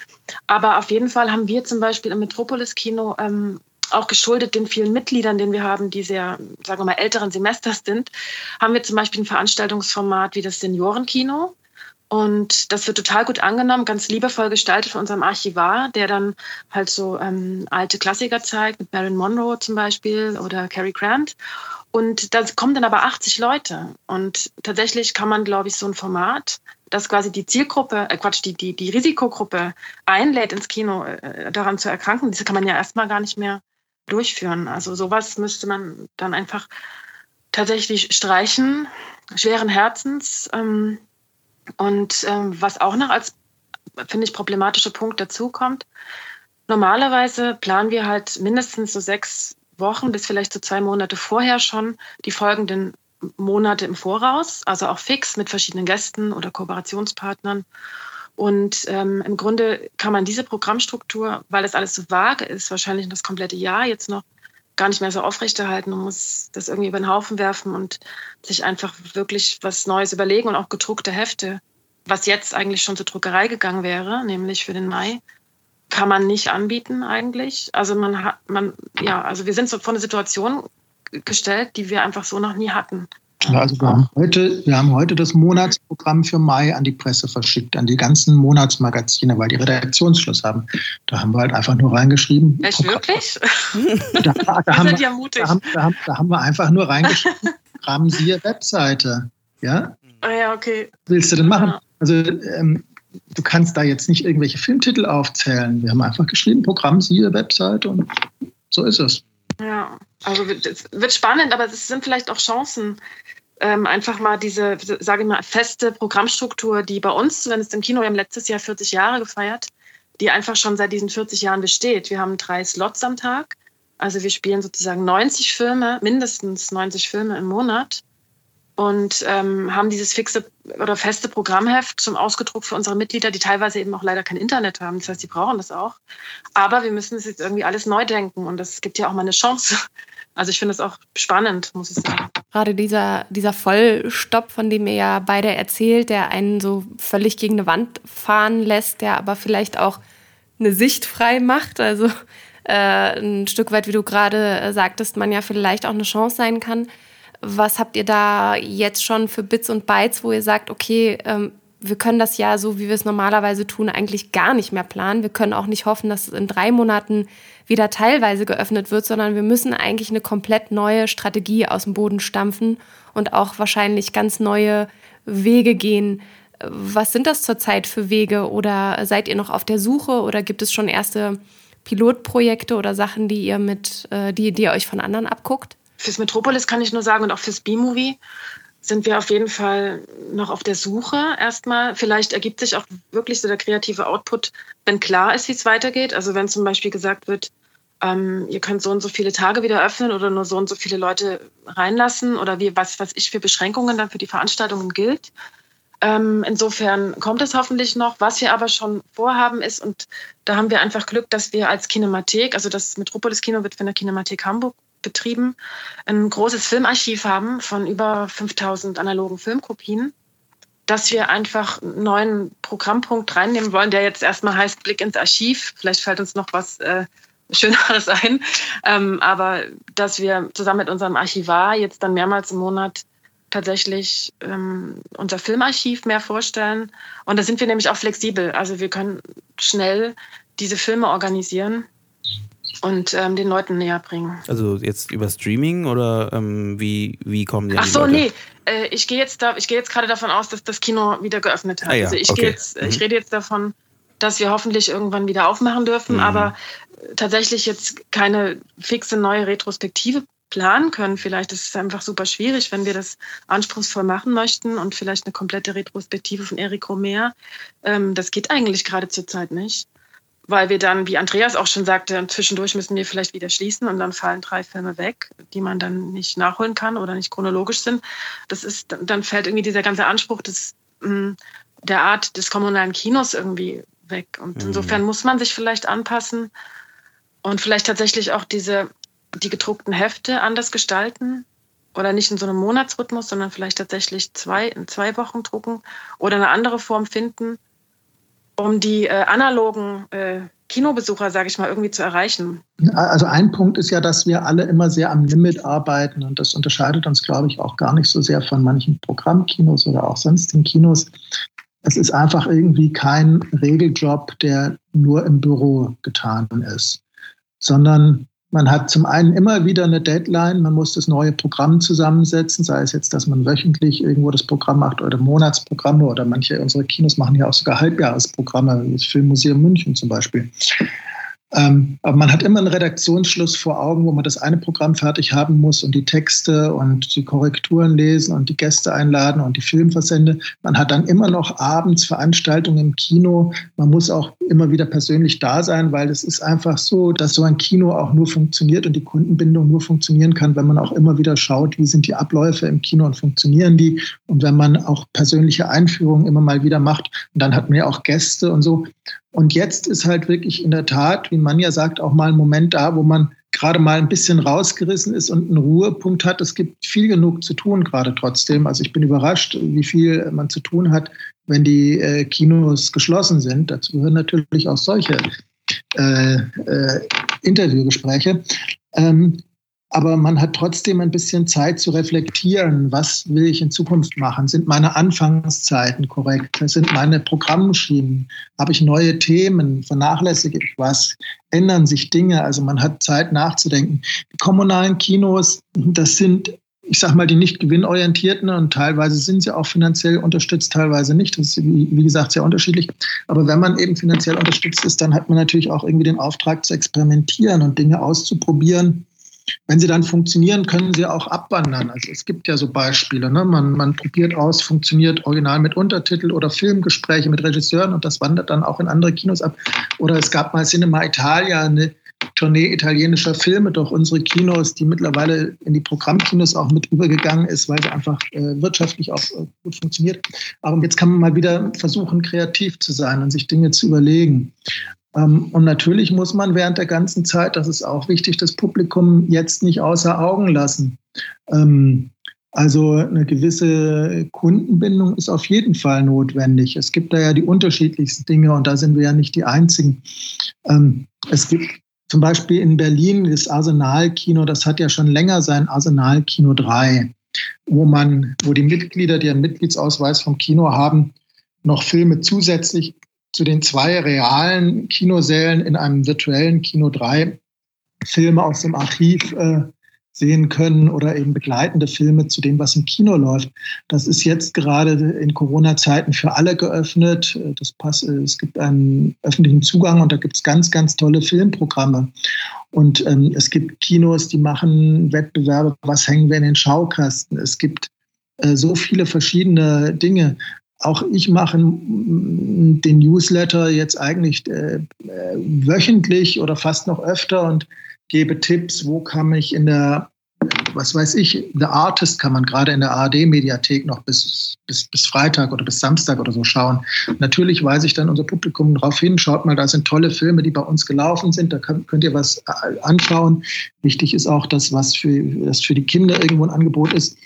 Aber auf jeden Fall haben wir zum Beispiel im Metropolis Kino ähm, auch geschuldet den vielen Mitgliedern, den wir haben, die sehr, sagen wir mal, älteren Semesters sind, haben wir zum Beispiel ein Veranstaltungsformat wie das Seniorenkino. Und das wird total gut angenommen, ganz liebevoll gestaltet von unserem Archivar, der dann halt so ähm, alte Klassiker zeigt, mit Marilyn Monroe zum Beispiel oder Cary Grant. Und da kommen dann aber 80 Leute. Und tatsächlich kann man, glaube ich, so ein Format, das quasi die Zielgruppe, äh Quatsch, die, die, die Risikogruppe einlädt, ins Kino äh, daran zu erkranken, das kann man ja erstmal gar nicht mehr durchführen. Also sowas müsste man dann einfach tatsächlich streichen, schweren Herzens. Ähm, und ähm, was auch noch als, finde ich, problematischer Punkt dazukommt, normalerweise planen wir halt mindestens so sechs Wochen bis vielleicht so zwei Monate vorher schon die folgenden Monate im Voraus, also auch fix mit verschiedenen Gästen oder Kooperationspartnern. Und ähm, im Grunde kann man diese Programmstruktur, weil das alles so vage ist, wahrscheinlich das komplette Jahr jetzt noch gar nicht mehr so aufrechterhalten. Man muss das irgendwie über den Haufen werfen und sich einfach wirklich was Neues überlegen und auch gedruckte Hefte, was jetzt eigentlich schon zur Druckerei gegangen wäre, nämlich für den Mai, kann man nicht anbieten eigentlich. Also man hat, man, ja, also wir sind so vor eine Situation gestellt, die wir einfach so noch nie hatten. Also wir haben, heute, wir haben heute das Monatsprogramm für Mai an die Presse verschickt, an die ganzen Monatsmagazine, weil die Redaktionsschluss haben. Da haben wir halt einfach nur reingeschrieben. Echt wirklich? Da, da, wir, ja da, haben, da, haben, da haben wir einfach nur reingeschrieben, Programm siehe Webseite. Ja? Ah ja, okay. Was willst du denn machen? Also ähm, du kannst da jetzt nicht irgendwelche Filmtitel aufzählen. Wir haben einfach geschrieben, Programm siehe Webseite und so ist es. Ja, also es wird spannend, aber es sind vielleicht auch Chancen, ähm, einfach mal diese, sage ich mal, feste Programmstruktur, die bei uns, wenn es im Kino, wir haben letztes Jahr 40 Jahre gefeiert, die einfach schon seit diesen 40 Jahren besteht. Wir haben drei Slots am Tag. Also wir spielen sozusagen 90 Filme, mindestens 90 Filme im Monat und ähm, haben dieses fixe oder feste Programmheft zum Ausgedruckt für unsere Mitglieder, die teilweise eben auch leider kein Internet haben. Das heißt, die brauchen das auch. Aber wir müssen es jetzt irgendwie alles neu denken und das gibt ja auch mal eine Chance. Also ich finde es auch spannend, muss ich sagen. Gerade dieser, dieser Vollstopp, von dem ihr ja beide erzählt, der einen so völlig gegen eine Wand fahren lässt, der aber vielleicht auch eine Sicht frei macht. Also äh, ein Stück weit, wie du gerade sagtest, man ja vielleicht auch eine Chance sein kann. Was habt ihr da jetzt schon für Bits und Bytes, wo ihr sagt, okay, ähm, wir können das ja so, wie wir es normalerweise tun, eigentlich gar nicht mehr planen. Wir können auch nicht hoffen, dass es in drei Monaten wieder teilweise geöffnet wird, sondern wir müssen eigentlich eine komplett neue Strategie aus dem Boden stampfen und auch wahrscheinlich ganz neue Wege gehen. Was sind das zurzeit für Wege oder seid ihr noch auf der Suche oder gibt es schon erste Pilotprojekte oder Sachen, die ihr mit, äh, die, die ihr euch von anderen abguckt? Fürs Metropolis kann ich nur sagen und auch fürs B-Movie sind wir auf jeden Fall noch auf der Suche erstmal. Vielleicht ergibt sich auch wirklich so der kreative Output, wenn klar ist, wie es weitergeht. Also wenn zum Beispiel gesagt wird, ähm, ihr könnt so und so viele Tage wieder öffnen oder nur so und so viele Leute reinlassen oder wie was, was ich für Beschränkungen dann für die Veranstaltungen gilt. Ähm, insofern kommt es hoffentlich noch. Was wir aber schon vorhaben ist, und da haben wir einfach Glück, dass wir als Kinemathek, also das Metropolis Kino wird von der Kinemathek Hamburg betrieben, ein großes Filmarchiv haben von über 5000 analogen Filmkopien, dass wir einfach einen neuen Programmpunkt reinnehmen wollen, der jetzt erstmal heißt Blick ins Archiv. Vielleicht fällt uns noch was äh, Schöneres ein. Ähm, aber dass wir zusammen mit unserem Archivar jetzt dann mehrmals im Monat tatsächlich ähm, unser Filmarchiv mehr vorstellen. Und da sind wir nämlich auch flexibel. Also wir können schnell diese Filme organisieren und ähm, den Leuten näher bringen. Also jetzt über Streaming oder ähm, wie, wie kommen die Ach so, Leute? nee. Äh, ich gehe jetzt, da, geh jetzt gerade davon aus, dass das Kino wieder geöffnet hat. Ah, ja. Also ich, okay. jetzt, mhm. ich rede jetzt davon, dass wir hoffentlich irgendwann wieder aufmachen dürfen, mhm. aber tatsächlich jetzt keine fixe neue Retrospektive planen können. Vielleicht ist es einfach super schwierig, wenn wir das anspruchsvoll machen möchten und vielleicht eine komplette Retrospektive von Eric Romer. Ähm, das geht eigentlich gerade zurzeit nicht, weil wir dann, wie Andreas auch schon sagte, zwischendurch müssen wir vielleicht wieder schließen und dann fallen drei Filme weg, die man dann nicht nachholen kann oder nicht chronologisch sind. Das ist, dann fällt irgendwie dieser ganze Anspruch des, mm, der Art des kommunalen Kinos irgendwie weg. Und mhm. insofern muss man sich vielleicht anpassen und vielleicht tatsächlich auch diese die gedruckten Hefte anders gestalten oder nicht in so einem Monatsrhythmus, sondern vielleicht tatsächlich zwei, in zwei Wochen drucken oder eine andere Form finden, um die äh, analogen äh, Kinobesucher, sage ich mal, irgendwie zu erreichen? Also ein Punkt ist ja, dass wir alle immer sehr am Limit arbeiten und das unterscheidet uns, glaube ich, auch gar nicht so sehr von manchen Programmkinos oder auch sonstigen Kinos. Es ist einfach irgendwie kein Regeljob, der nur im Büro getan ist, sondern man hat zum einen immer wieder eine Deadline, man muss das neue Programm zusammensetzen, sei es jetzt, dass man wöchentlich irgendwo das Programm macht oder Monatsprogramme oder manche unserer Kinos machen ja auch sogar Halbjahresprogramme, wie das Filmmuseum München zum Beispiel. Ähm, aber man hat immer einen Redaktionsschluss vor Augen, wo man das eine Programm fertig haben muss und die Texte und die Korrekturen lesen und die Gäste einladen und die Filmversende. Man hat dann immer noch abends Veranstaltungen im Kino. Man muss auch immer wieder persönlich da sein, weil es ist einfach so, dass so ein Kino auch nur funktioniert und die Kundenbindung nur funktionieren kann, wenn man auch immer wieder schaut, wie sind die Abläufe im Kino und funktionieren die. Und wenn man auch persönliche Einführungen immer mal wieder macht, und dann hat man ja auch Gäste und so. Und jetzt ist halt wirklich in der Tat, wie man ja sagt, auch mal ein Moment da, wo man gerade mal ein bisschen rausgerissen ist und einen Ruhepunkt hat. Es gibt viel genug zu tun gerade trotzdem. Also ich bin überrascht, wie viel man zu tun hat, wenn die äh, Kinos geschlossen sind. Dazu gehören natürlich auch solche äh, äh, Interviewgespräche. Ähm, aber man hat trotzdem ein bisschen Zeit zu reflektieren, was will ich in Zukunft machen? Sind meine Anfangszeiten korrekt? Sind meine Programmschienen? Habe ich neue Themen? Vernachlässige ich was? Ändern sich Dinge? Also man hat Zeit nachzudenken. Die kommunalen Kinos, das sind ich sage mal, die nicht gewinnorientierten und teilweise sind sie auch finanziell unterstützt, teilweise nicht. Das ist, wie gesagt, sehr unterschiedlich. Aber wenn man eben finanziell unterstützt ist, dann hat man natürlich auch irgendwie den Auftrag zu experimentieren und Dinge auszuprobieren, wenn sie dann funktionieren, können sie auch abwandern. Also es gibt ja so Beispiele. Ne? Man, man probiert aus, funktioniert original mit Untertitel oder Filmgespräche mit Regisseuren und das wandert dann auch in andere Kinos ab. Oder es gab mal Cinema Italia, eine Tournee italienischer Filme durch unsere Kinos, die mittlerweile in die Programmkinos auch mit übergegangen ist, weil sie einfach äh, wirtschaftlich auch äh, gut funktioniert. Aber jetzt kann man mal wieder versuchen, kreativ zu sein und sich Dinge zu überlegen. Ähm, und natürlich muss man während der ganzen Zeit, das ist auch wichtig, das Publikum jetzt nicht außer Augen lassen. Ähm, also eine gewisse Kundenbindung ist auf jeden Fall notwendig. Es gibt da ja die unterschiedlichsten Dinge und da sind wir ja nicht die Einzigen. Ähm, es gibt zum Beispiel in Berlin das Arsenalkino, das hat ja schon länger sein Arsenalkino 3, wo man, wo die Mitglieder, die einen Mitgliedsausweis vom Kino haben, noch Filme zusätzlich zu den zwei realen Kinosälen in einem virtuellen Kino drei Filme aus dem Archiv äh, sehen können oder eben begleitende Filme zu dem, was im Kino läuft. Das ist jetzt gerade in Corona-Zeiten für alle geöffnet. Das passt, es gibt einen öffentlichen Zugang und da gibt es ganz, ganz tolle Filmprogramme. Und ähm, es gibt Kinos, die machen Wettbewerbe, was hängen wir in den Schaukasten. Es gibt äh, so viele verschiedene Dinge auch ich mache den Newsletter jetzt eigentlich äh, wöchentlich oder fast noch öfter und gebe Tipps, wo kann ich in der was weiß ich, The Artist kann man gerade in der ARD-Mediathek noch bis, bis, bis Freitag oder bis Samstag oder so schauen. Natürlich weise ich dann unser Publikum darauf hin, schaut mal, da sind tolle Filme, die bei uns gelaufen sind, da könnt ihr was äh, anschauen. Wichtig ist auch das, was für, das für die Kinder irgendwo ein Angebot ist.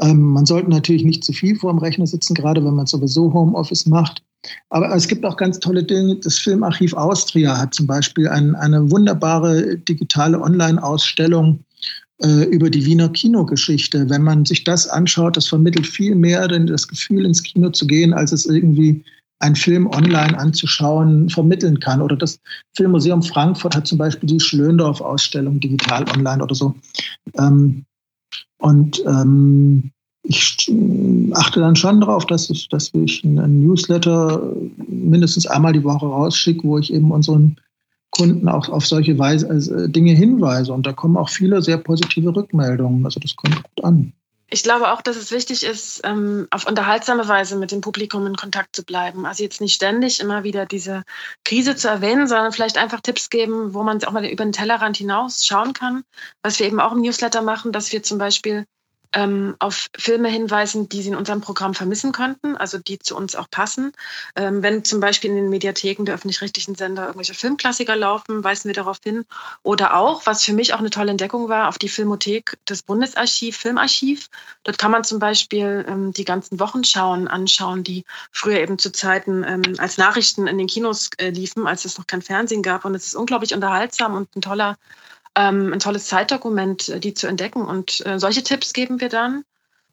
Ähm, man sollte natürlich nicht zu viel vor dem Rechner sitzen, gerade wenn man sowieso Homeoffice macht. Aber es gibt auch ganz tolle Dinge. Das Filmarchiv Austria hat zum Beispiel ein, eine wunderbare digitale Online-Ausstellung äh, über die Wiener Kinogeschichte. Wenn man sich das anschaut, das vermittelt viel mehr denn das Gefühl, ins Kino zu gehen, als es irgendwie ein Film online anzuschauen vermitteln kann. Oder das Filmmuseum Frankfurt hat zum Beispiel die Schlöndorff-Ausstellung digital online oder so. Ähm, und ähm, ich achte dann schon darauf, dass ich, dass ich einen Newsletter mindestens einmal die Woche rausschicke, wo ich eben unseren Kunden auch auf solche Weise, also Dinge hinweise. Und da kommen auch viele sehr positive Rückmeldungen. Also das kommt gut an. Ich glaube auch, dass es wichtig ist, ähm, auf unterhaltsame Weise mit dem Publikum in Kontakt zu bleiben. Also jetzt nicht ständig immer wieder diese Krise zu erwähnen, sondern vielleicht einfach Tipps geben, wo man auch mal über den Tellerrand hinaus schauen kann. Was wir eben auch im Newsletter machen, dass wir zum Beispiel ähm, auf Filme hinweisen, die sie in unserem Programm vermissen könnten, also die zu uns auch passen. Ähm, wenn zum Beispiel in den Mediatheken der öffentlich-rechtlichen Sender irgendwelche Filmklassiker laufen, weisen wir darauf hin. Oder auch, was für mich auch eine tolle Entdeckung war, auf die Filmothek des Bundesarchiv, Filmarchiv. Dort kann man zum Beispiel ähm, die ganzen Wochenschauen anschauen, die früher eben zu Zeiten ähm, als Nachrichten in den Kinos äh, liefen, als es noch kein Fernsehen gab. Und es ist unglaublich unterhaltsam und ein toller ähm, ein tolles Zeitdokument, äh, die zu entdecken. Und äh, solche Tipps geben wir dann.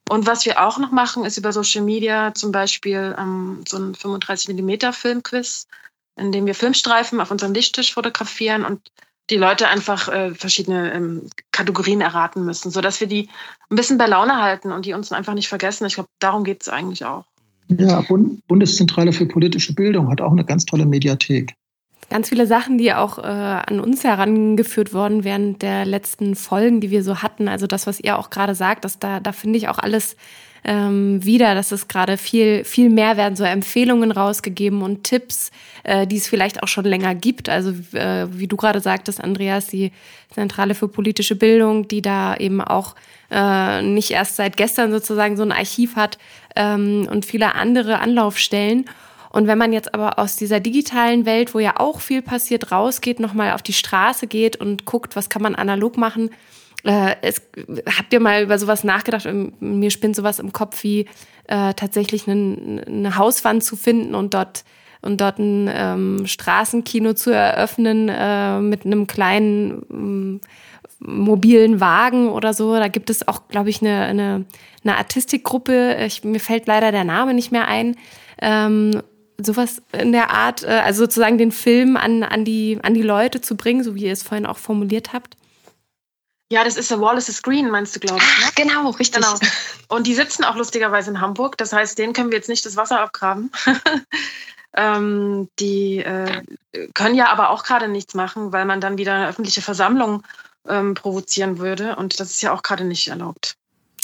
Und was wir auch noch machen, ist über Social Media zum Beispiel ähm, so ein 35 mm Filmquiz, in dem wir Filmstreifen auf unserem Lichttisch fotografieren und die Leute einfach äh, verschiedene ähm, Kategorien erraten müssen, sodass wir die ein bisschen bei Laune halten und die uns einfach nicht vergessen. Ich glaube, darum geht es eigentlich auch. Ja, Bund Bundeszentrale für politische Bildung hat auch eine ganz tolle Mediathek ganz viele Sachen, die auch äh, an uns herangeführt wurden während der letzten Folgen, die wir so hatten. Also das, was ihr auch gerade sagt, dass da, da finde ich auch alles ähm, wieder, dass es gerade viel, viel mehr werden so Empfehlungen rausgegeben und Tipps, äh, die es vielleicht auch schon länger gibt. Also äh, wie du gerade sagtest, Andreas, die Zentrale für politische Bildung, die da eben auch äh, nicht erst seit gestern sozusagen so ein Archiv hat ähm, und viele andere Anlaufstellen. Und wenn man jetzt aber aus dieser digitalen Welt, wo ja auch viel passiert, rausgeht, nochmal auf die Straße geht und guckt, was kann man analog machen, äh, es, habt ihr mal über sowas nachgedacht? Mir spinnt sowas im Kopf wie äh, tatsächlich eine, eine Hauswand zu finden und dort und dort ein ähm, Straßenkino zu eröffnen äh, mit einem kleinen ähm, mobilen Wagen oder so. Da gibt es auch, glaube ich, eine, eine, eine Artistikgruppe. Ich, mir fällt leider der Name nicht mehr ein. Ähm, sowas in der Art, äh, also sozusagen den Film an, an, die, an die Leute zu bringen, so wie ihr es vorhin auch formuliert habt? Ja, das ist The Wall is a Screen, meinst du, glaube ich. Ne? Ach, genau, richtig. Genau. Und die sitzen auch lustigerweise in Hamburg. Das heißt, denen können wir jetzt nicht das Wasser abgraben. ähm, die äh, können ja aber auch gerade nichts machen, weil man dann wieder eine öffentliche Versammlung ähm, provozieren würde. Und das ist ja auch gerade nicht erlaubt.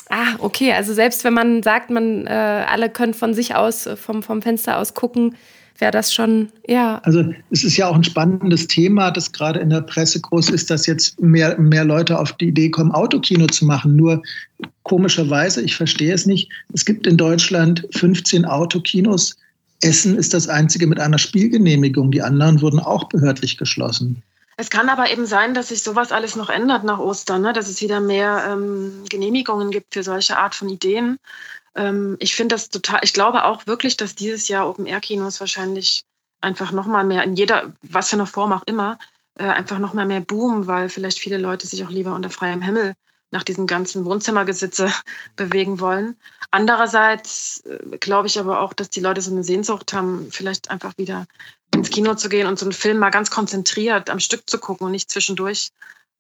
Ah, okay. Also selbst wenn man sagt, man äh, alle können von sich aus, äh, vom, vom Fenster aus gucken, wäre das schon, ja. Also es ist ja auch ein spannendes Thema, das gerade in der Presse groß ist, dass jetzt mehr, mehr Leute auf die Idee kommen, Autokino zu machen. Nur komischerweise, ich verstehe es nicht, es gibt in Deutschland 15 Autokinos. Essen ist das einzige mit einer Spielgenehmigung. Die anderen wurden auch behördlich geschlossen. Es kann aber eben sein, dass sich sowas alles noch ändert nach Ostern, ne? dass es wieder mehr ähm, Genehmigungen gibt für solche Art von Ideen. Ähm, ich finde das total, ich glaube auch wirklich, dass dieses Jahr Open-Air-Kinos wahrscheinlich einfach nochmal mehr in jeder, was für eine Form auch immer, äh, einfach nochmal mehr boomen, weil vielleicht viele Leute sich auch lieber unter freiem Himmel nach diesem ganzen Wohnzimmergesitze bewegen wollen. Andererseits äh, glaube ich aber auch, dass die Leute so eine Sehnsucht haben, vielleicht einfach wieder ins Kino zu gehen und so einen Film mal ganz konzentriert am Stück zu gucken und nicht zwischendurch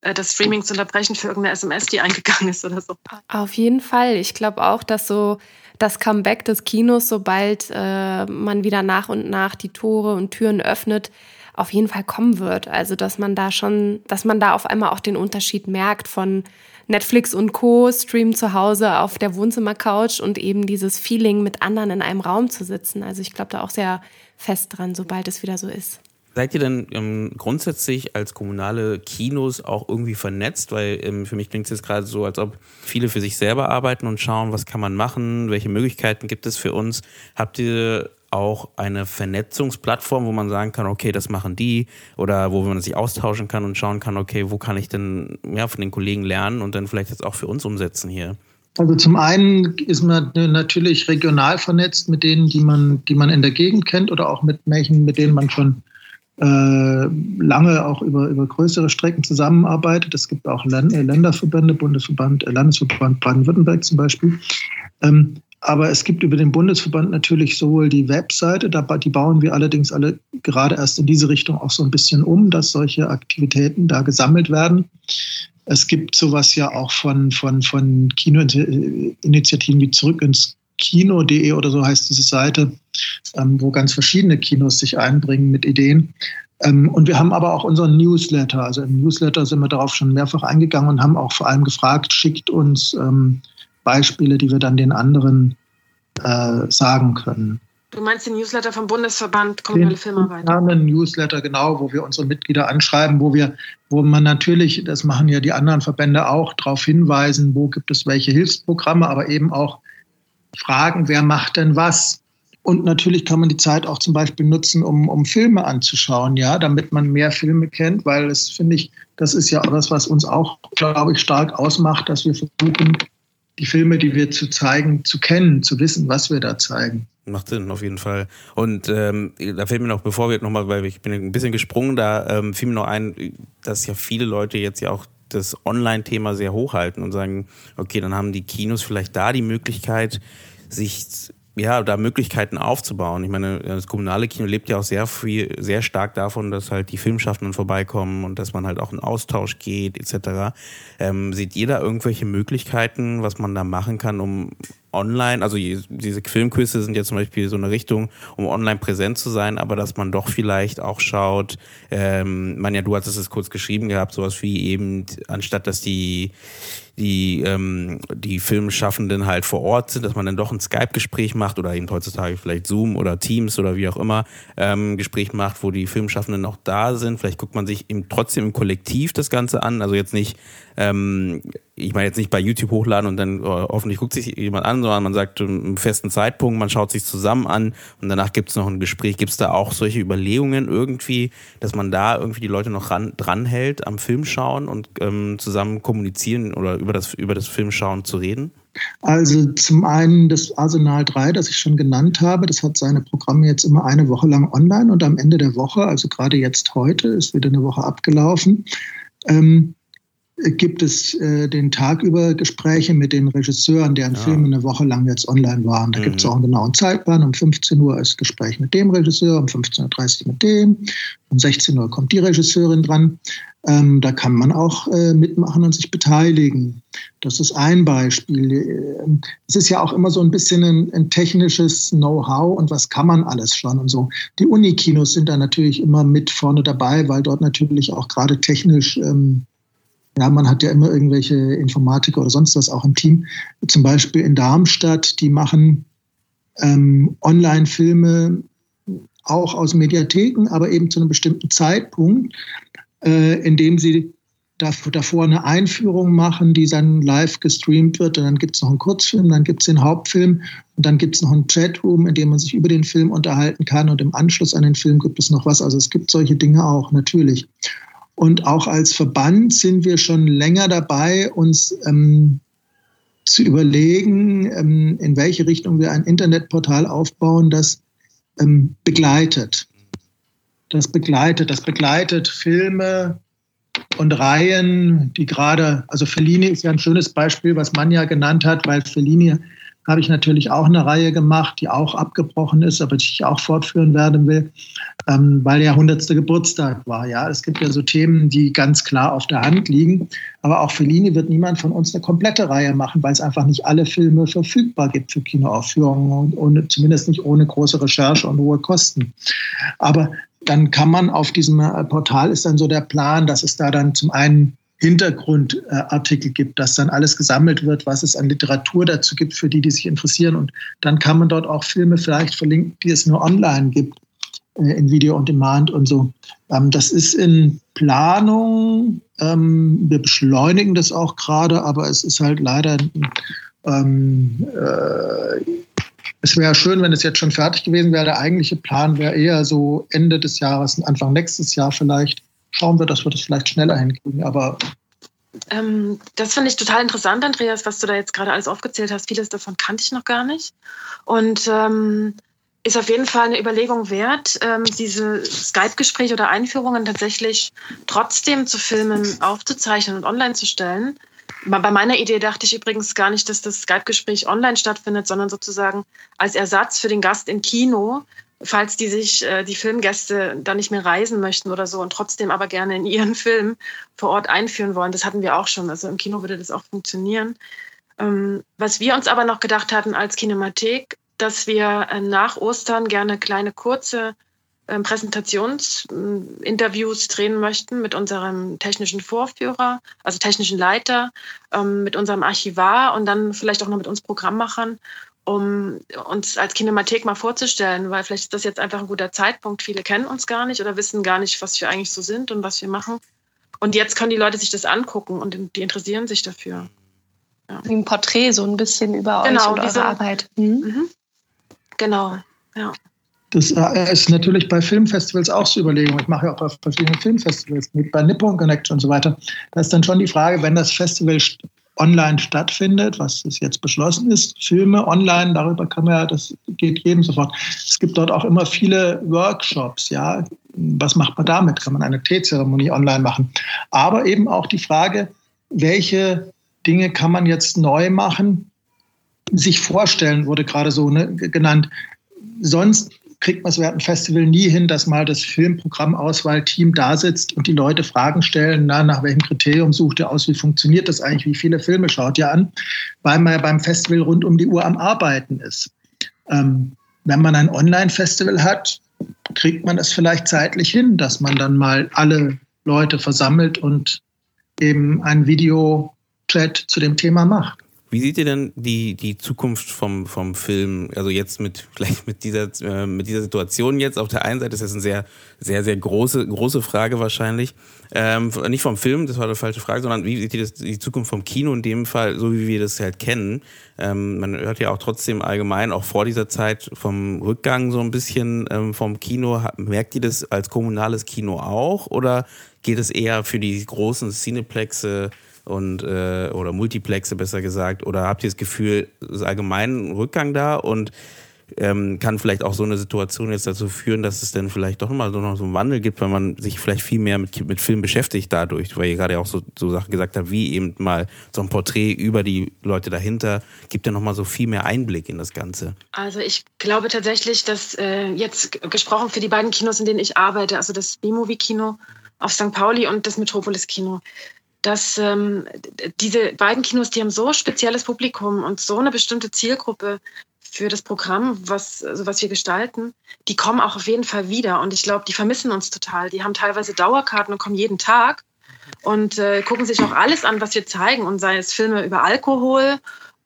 äh, das Streaming zu unterbrechen für irgendeine SMS, die eingegangen ist oder so. Auf jeden Fall. Ich glaube auch, dass so das Comeback des Kinos, sobald äh, man wieder nach und nach die Tore und Türen öffnet, auf jeden Fall kommen wird. Also dass man da schon, dass man da auf einmal auch den Unterschied merkt von Netflix und Co. streamen zu Hause auf der Wohnzimmercouch und eben dieses Feeling mit anderen in einem Raum zu sitzen. Also ich glaube da auch sehr fest dran, sobald es wieder so ist. Seid ihr denn ähm, grundsätzlich als kommunale Kinos auch irgendwie vernetzt? Weil ähm, für mich klingt es jetzt gerade so, als ob viele für sich selber arbeiten und schauen, was kann man machen, welche Möglichkeiten gibt es für uns. Habt ihr auch eine Vernetzungsplattform, wo man sagen kann, okay, das machen die oder wo man sich austauschen kann und schauen kann, okay, wo kann ich denn ja, von den Kollegen lernen und dann vielleicht jetzt auch für uns umsetzen hier? Also zum einen ist man natürlich regional vernetzt mit denen, die man, die man in der Gegend kennt oder auch mit welchen, mit denen man schon äh, lange auch über, über größere Strecken zusammenarbeitet. Es gibt auch Länderverbände, Bundesverband, Landesverband Baden-Württemberg zum Beispiel. Ähm, aber es gibt über den Bundesverband natürlich sowohl die Webseite, die bauen wir allerdings alle gerade erst in diese Richtung auch so ein bisschen um, dass solche Aktivitäten da gesammelt werden. Es gibt sowas ja auch von, von, von Kinoinitiativen wie Zurück ins Kino.de oder so heißt diese Seite, ähm, wo ganz verschiedene Kinos sich einbringen mit Ideen. Ähm, und wir haben aber auch unseren Newsletter. Also im Newsletter sind wir darauf schon mehrfach eingegangen und haben auch vor allem gefragt, schickt uns ähm, Beispiele, die wir dann den anderen äh, sagen können. Du meinst den Newsletter vom Bundesverband Kommunale Filmarbeit? Ja, einen Newsletter, genau, wo wir unsere Mitglieder anschreiben, wo wir, wo man natürlich, das machen ja die anderen Verbände auch, darauf hinweisen, wo gibt es welche Hilfsprogramme, aber eben auch fragen, wer macht denn was? Und natürlich kann man die Zeit auch zum Beispiel nutzen, um, um Filme anzuschauen, ja, damit man mehr Filme kennt, weil das finde ich, das ist ja das, was uns auch, glaube ich, stark ausmacht, dass wir versuchen, die Filme, die wir zu zeigen, zu kennen, zu wissen, was wir da zeigen. Macht Sinn, auf jeden Fall. Und ähm, da fällt mir noch, bevor wir nochmal, weil ich bin ein bisschen gesprungen, da ähm, fiel mir noch ein, dass ja viele Leute jetzt ja auch das Online-Thema sehr hochhalten und sagen, okay, dann haben die Kinos vielleicht da die Möglichkeit, sich ja, da Möglichkeiten aufzubauen. Ich meine, das kommunale Kino lebt ja auch sehr viel, sehr stark davon, dass halt die Filmschaffenden vorbeikommen und dass man halt auch in Austausch geht, etc. Ähm, seht ihr da irgendwelche Möglichkeiten, was man da machen kann, um online, also diese Filmquizze sind ja zum Beispiel so eine Richtung, um online präsent zu sein, aber dass man doch vielleicht auch schaut, ähm, man ja, du hattest es kurz geschrieben gehabt, sowas wie eben, anstatt dass die die, ähm, die Filmschaffenden halt vor Ort sind, dass man dann doch ein Skype-Gespräch macht oder eben heutzutage vielleicht Zoom oder Teams oder wie auch immer ähm, Gespräch macht, wo die Filmschaffenden auch da sind. Vielleicht guckt man sich eben trotzdem im Kollektiv das Ganze an, also jetzt nicht ähm, ich meine jetzt nicht bei YouTube hochladen und dann oh, hoffentlich guckt sich jemand an, sondern man sagt einen festen Zeitpunkt, man schaut sich zusammen an und danach gibt es noch ein Gespräch. Gibt es da auch solche Überlegungen irgendwie, dass man da irgendwie die Leute noch ran, dranhält am Film schauen und ähm, zusammen kommunizieren oder über das, über das Filmschauen zu reden? Also zum einen das Arsenal 3, das ich schon genannt habe, das hat seine Programme jetzt immer eine Woche lang online und am Ende der Woche, also gerade jetzt heute, ist wieder eine Woche abgelaufen. Ähm, gibt es äh, den Tag über Gespräche mit den Regisseuren, deren ja. Filme eine Woche lang jetzt online waren. Da mhm. gibt es auch einen genauen Zeitplan. Um 15 Uhr ist Gespräch mit dem Regisseur, um 15.30 Uhr mit dem, um 16 Uhr kommt die Regisseurin dran. Ähm, da kann man auch äh, mitmachen und sich beteiligen. Das ist ein Beispiel. Ähm, es ist ja auch immer so ein bisschen ein, ein technisches Know-how und was kann man alles schon und so. Die Unikinos sind da natürlich immer mit vorne dabei, weil dort natürlich auch gerade technisch ähm, ja, man hat ja immer irgendwelche Informatiker oder sonst was auch im Team. Zum Beispiel in Darmstadt, die machen ähm, Online-Filme auch aus Mediatheken, aber eben zu einem bestimmten Zeitpunkt, äh, indem sie davor eine Einführung machen, die dann live gestreamt wird. Und dann gibt es noch einen Kurzfilm, dann gibt es den Hauptfilm und dann gibt es noch einen Chatroom, in dem man sich über den Film unterhalten kann. Und im Anschluss an den Film gibt es noch was. Also es gibt solche Dinge auch, natürlich. Und auch als Verband sind wir schon länger dabei, uns ähm, zu überlegen, ähm, in welche Richtung wir ein Internetportal aufbauen, das ähm, begleitet. Das begleitet, das begleitet Filme und Reihen, die gerade, also Fellini ist ja ein schönes Beispiel, was man ja genannt hat, weil Fellini habe ich natürlich auch eine Reihe gemacht, die auch abgebrochen ist, aber die ich auch fortführen werden will, ähm, weil ja 100. Geburtstag war. Ja, es gibt ja so Themen, die ganz klar auf der Hand liegen. Aber auch Fellini wird niemand von uns eine komplette Reihe machen, weil es einfach nicht alle Filme verfügbar gibt für Kinoaufführungen, ohne, zumindest nicht ohne große Recherche und hohe Kosten. Aber dann kann man auf diesem äh, Portal ist dann so der Plan, dass es da dann zum einen Hintergrundartikel gibt, dass dann alles gesammelt wird, was es an Literatur dazu gibt, für die, die sich interessieren. Und dann kann man dort auch Filme vielleicht verlinken, die es nur online gibt. äh, in Video on Demand und so. Ähm, das ist in Planung. Ähm, wir beschleunigen das auch gerade, aber es ist halt leider ähm, äh, es wäre schön, wenn es jetzt schon fertig gewesen wäre. Der eigentliche Plan wäre eher so Ende des Jahres, Anfang nächstes Jahr vielleicht. Schauen wir, dass wir das vielleicht schneller hinkriegen. Aber ähm, das finde ich total interessant, Andreas, was du da jetzt gerade alles aufgezählt hast. Vieles davon kannte ich noch gar nicht. Und ähm, ist auf jeden Fall eine Überlegung wert, ähm, diese Skype-Gespräche oder Einführungen tatsächlich trotzdem zu filmen, aufzuzeichnen und online zu stellen. Bei meiner Idee dachte ich übrigens gar nicht, dass das Skype-Gespräch online stattfindet, sondern sozusagen als Ersatz für den Gast im Kino, falls die sich, äh, die Filmgäste da nicht mehr reisen möchten oder so und trotzdem aber gerne in ihren Film vor Ort einführen wollen. Das hatten wir auch schon. Also im Kino würde das auch funktionieren. Ähm, was wir uns aber noch gedacht hatten als Kinemathek, dass wir äh, nach Ostern gerne kleine kurze ähm, Präsentationsinterviews drehen möchten mit unserem technischen Vorführer, also technischen Leiter, ähm, mit unserem Archivar und dann vielleicht auch noch mit uns Programmmachern, um uns als Kinemathek mal vorzustellen, weil vielleicht ist das jetzt einfach ein guter Zeitpunkt. Viele kennen uns gar nicht oder wissen gar nicht, was wir eigentlich so sind und was wir machen. Und jetzt können die Leute sich das angucken und die interessieren sich dafür. Ja. Wie ein Porträt so ein bisschen über genau, euch und eure so, Arbeit. Mhm. Mhm. Genau, ja. Das äh, ist natürlich bei Filmfestivals auch so Überlegung. Ich mache ja auch bei verschiedenen Filmfestivals mit, bei Nippon Connect und so weiter. Da ist dann schon die Frage, wenn das Festival online stattfindet, was es jetzt beschlossen ist, Filme online, darüber kann man ja, das geht jedem sofort. Es gibt dort auch immer viele Workshops, ja. Was macht man damit? Kann man eine Teezeremonie online machen? Aber eben auch die Frage, welche Dinge kann man jetzt neu machen? Sich vorstellen wurde gerade so ne, genannt. Sonst kriegt man es während dem Festival nie hin, dass mal das Filmprogrammauswahlteam da sitzt und die Leute Fragen stellen, na, nach welchem Kriterium sucht ihr aus, wie funktioniert das eigentlich, wie viele Filme schaut ihr an, weil man ja beim Festival rund um die Uhr am Arbeiten ist. Ähm, wenn man ein Online-Festival hat, kriegt man es vielleicht zeitlich hin, dass man dann mal alle Leute versammelt und eben ein Video-Chat zu dem Thema macht. Wie seht ihr denn die, die Zukunft vom, vom Film? Also jetzt mit, vielleicht mit dieser, äh, mit dieser Situation jetzt. Auf der einen Seite ist das eine sehr, sehr, sehr große, große Frage wahrscheinlich. Ähm, nicht vom Film, das war eine falsche Frage, sondern wie seht ihr das, die Zukunft vom Kino in dem Fall, so wie wir das halt kennen? Ähm, man hört ja auch trotzdem allgemein, auch vor dieser Zeit vom Rückgang so ein bisschen ähm, vom Kino. Merkt ihr das als kommunales Kino auch? Oder geht es eher für die großen Cineplexe? Und äh, oder Multiplexe besser gesagt? Oder habt ihr das Gefühl, es ist allgemein ein Rückgang da und ähm, kann vielleicht auch so eine Situation jetzt dazu führen, dass es dann vielleicht doch mal so noch so einen Wandel gibt, weil man sich vielleicht viel mehr mit, mit Film beschäftigt dadurch, weil ihr gerade auch so, so Sachen gesagt habt, wie eben mal so ein Porträt über die Leute dahinter, gibt ja nochmal so viel mehr Einblick in das Ganze. Also ich glaube tatsächlich, dass äh, jetzt gesprochen für die beiden Kinos, in denen ich arbeite, also das B-Movie-Kino auf St. Pauli und das Metropolis-Kino, dass ähm, diese beiden Kinos, die haben so spezielles Publikum und so eine bestimmte Zielgruppe für das Programm, was, also was wir gestalten, die kommen auch auf jeden Fall wieder. Und ich glaube, die vermissen uns total. Die haben teilweise Dauerkarten und kommen jeden Tag und äh, gucken sich auch alles an, was wir zeigen. Und sei es Filme über Alkohol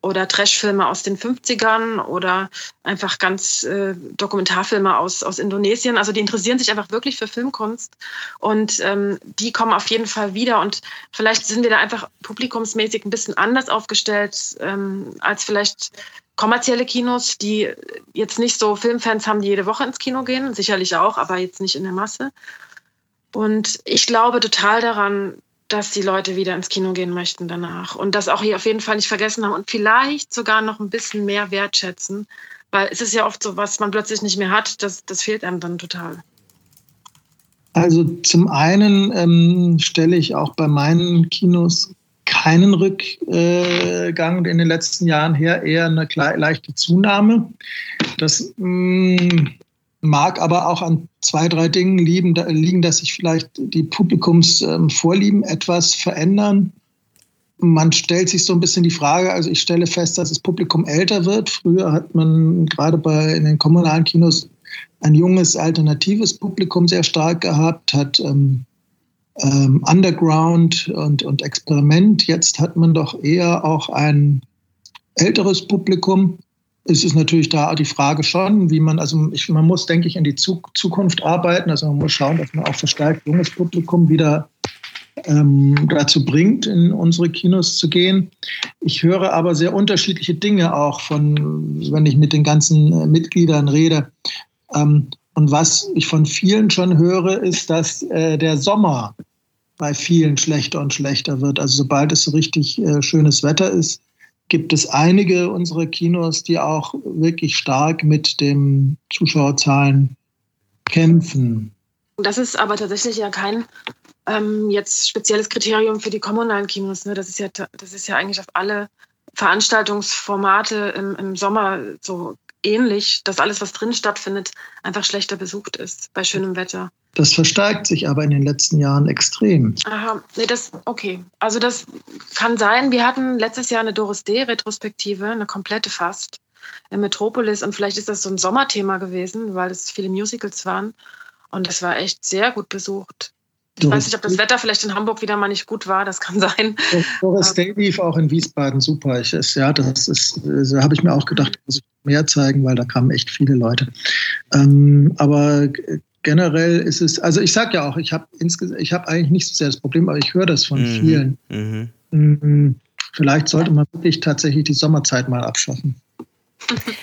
oder Trashfilme aus den 50ern oder einfach ganz äh, Dokumentarfilme aus, aus Indonesien. Also die interessieren sich einfach wirklich für Filmkunst und ähm, die kommen auf jeden Fall wieder und vielleicht sind wir da einfach publikumsmäßig ein bisschen anders aufgestellt ähm, als vielleicht kommerzielle Kinos, die jetzt nicht so Filmfans haben, die jede Woche ins Kino gehen, sicherlich auch, aber jetzt nicht in der Masse. Und ich glaube total daran, dass die Leute wieder ins Kino gehen möchten danach und das auch hier auf jeden Fall nicht vergessen haben und vielleicht sogar noch ein bisschen mehr wertschätzen, weil es ist ja oft so, was man plötzlich nicht mehr hat, das, das fehlt einem dann total. Also zum einen ähm, stelle ich auch bei meinen Kinos keinen Rückgang in den letzten Jahren her, eher eine leichte Zunahme. Das mh, mm, mag aber auch an zwei, drei Dingen liegen, liegen dass sich vielleicht die Publikumsvorlieben ähm, etwas verändern. Man stellt sich so ein bisschen die Frage, also ich stelle fest, dass das Publikum älter wird. Früher hat man gerade bei in den kommunalen Kinos ein junges, alternatives Publikum sehr stark gehabt, hat ähm, ähm, Underground und, und Experiment. Jetzt hat man doch eher auch ein älteres Publikum es ist natürlich da die Frage schon, wie man, also ich, man muss, denke ich, in die Zukunft arbeiten. Also man muss schauen, dass man auch verstärkt junges Publikum wieder ähm, dazu bringt, in unsere Kinos zu gehen. Ich höre aber sehr unterschiedliche Dinge auch von, wenn ich mit den ganzen äh, Mitgliedern rede. Ähm, und was ich von vielen schon höre, ist, dass äh, der Sommer bei vielen schlechter und schlechter wird. Also sobald es so richtig äh, schönes Wetter ist, gibt es einige unserer Kinos, die auch wirklich stark mit den Zuschauerzahlen kämpfen. Das ist aber tatsächlich ja kein ähm, jetzt spezielles Kriterium für die kommunalen Kinos. Ne? Das, ist ja, das ist ja eigentlich auf alle Veranstaltungsformate im, im Sommer so ähnlich, dass alles, was drin stattfindet, einfach schlechter besucht ist bei schönem Wetter. Das verstärkt sich aber in den letzten Jahren extrem. Aha, nee, das, okay. Also das kann sein. Wir hatten letztes Jahr eine Doris D-Retrospektive, eine komplette fast, in Metropolis. Und vielleicht ist das so ein Sommerthema gewesen, weil es viele Musicals waren. Und das war echt sehr gut besucht. Ich weiß nicht, ob das Wetter vielleicht in Hamburg wieder mal nicht gut war, das kann sein. Doris Day lief auch in Wiesbaden super. Ich, ist, ja, das ist, da habe ich mir auch gedacht, muss ich mehr zeigen, weil da kamen echt viele Leute. Ähm, aber generell ist es, also ich sage ja auch, ich habe ich hab eigentlich nicht so sehr das Problem, aber ich höre das von mhm. vielen. Mhm. Mm, vielleicht sollte man wirklich tatsächlich die Sommerzeit mal abschaffen.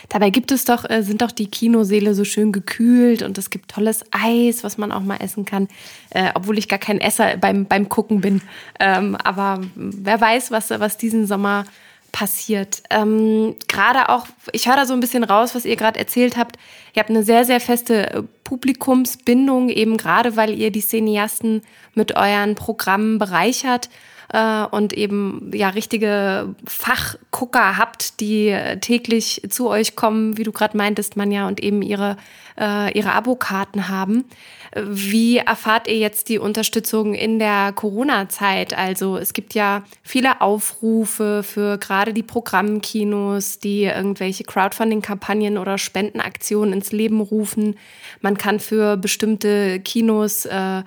Dabei gibt es doch, äh, sind doch die Kinoseele so schön gekühlt und es gibt tolles Eis, was man auch mal essen kann, äh, obwohl ich gar kein Esser beim, beim Gucken bin. Ähm, aber wer weiß, was, was diesen Sommer passiert. Ähm, gerade auch, ich höre da so ein bisschen raus, was ihr gerade erzählt habt. Ihr habt eine sehr, sehr feste äh, Publikumsbindung, eben gerade weil ihr die Cineasten mit euren Programmen bereichert äh, und eben ja richtige Fachgucker habt, die täglich zu euch kommen, wie du gerade meintest, Manja, und eben ihre, äh, ihre Abokarten haben. Wie erfahrt ihr jetzt die Unterstützung in der Corona-Zeit? Also es gibt ja viele Aufrufe für gerade die Programmkinos, die irgendwelche Crowdfunding-Kampagnen oder Spendenaktionen ins Leben rufen. Man kann für bestimmte Kinos äh,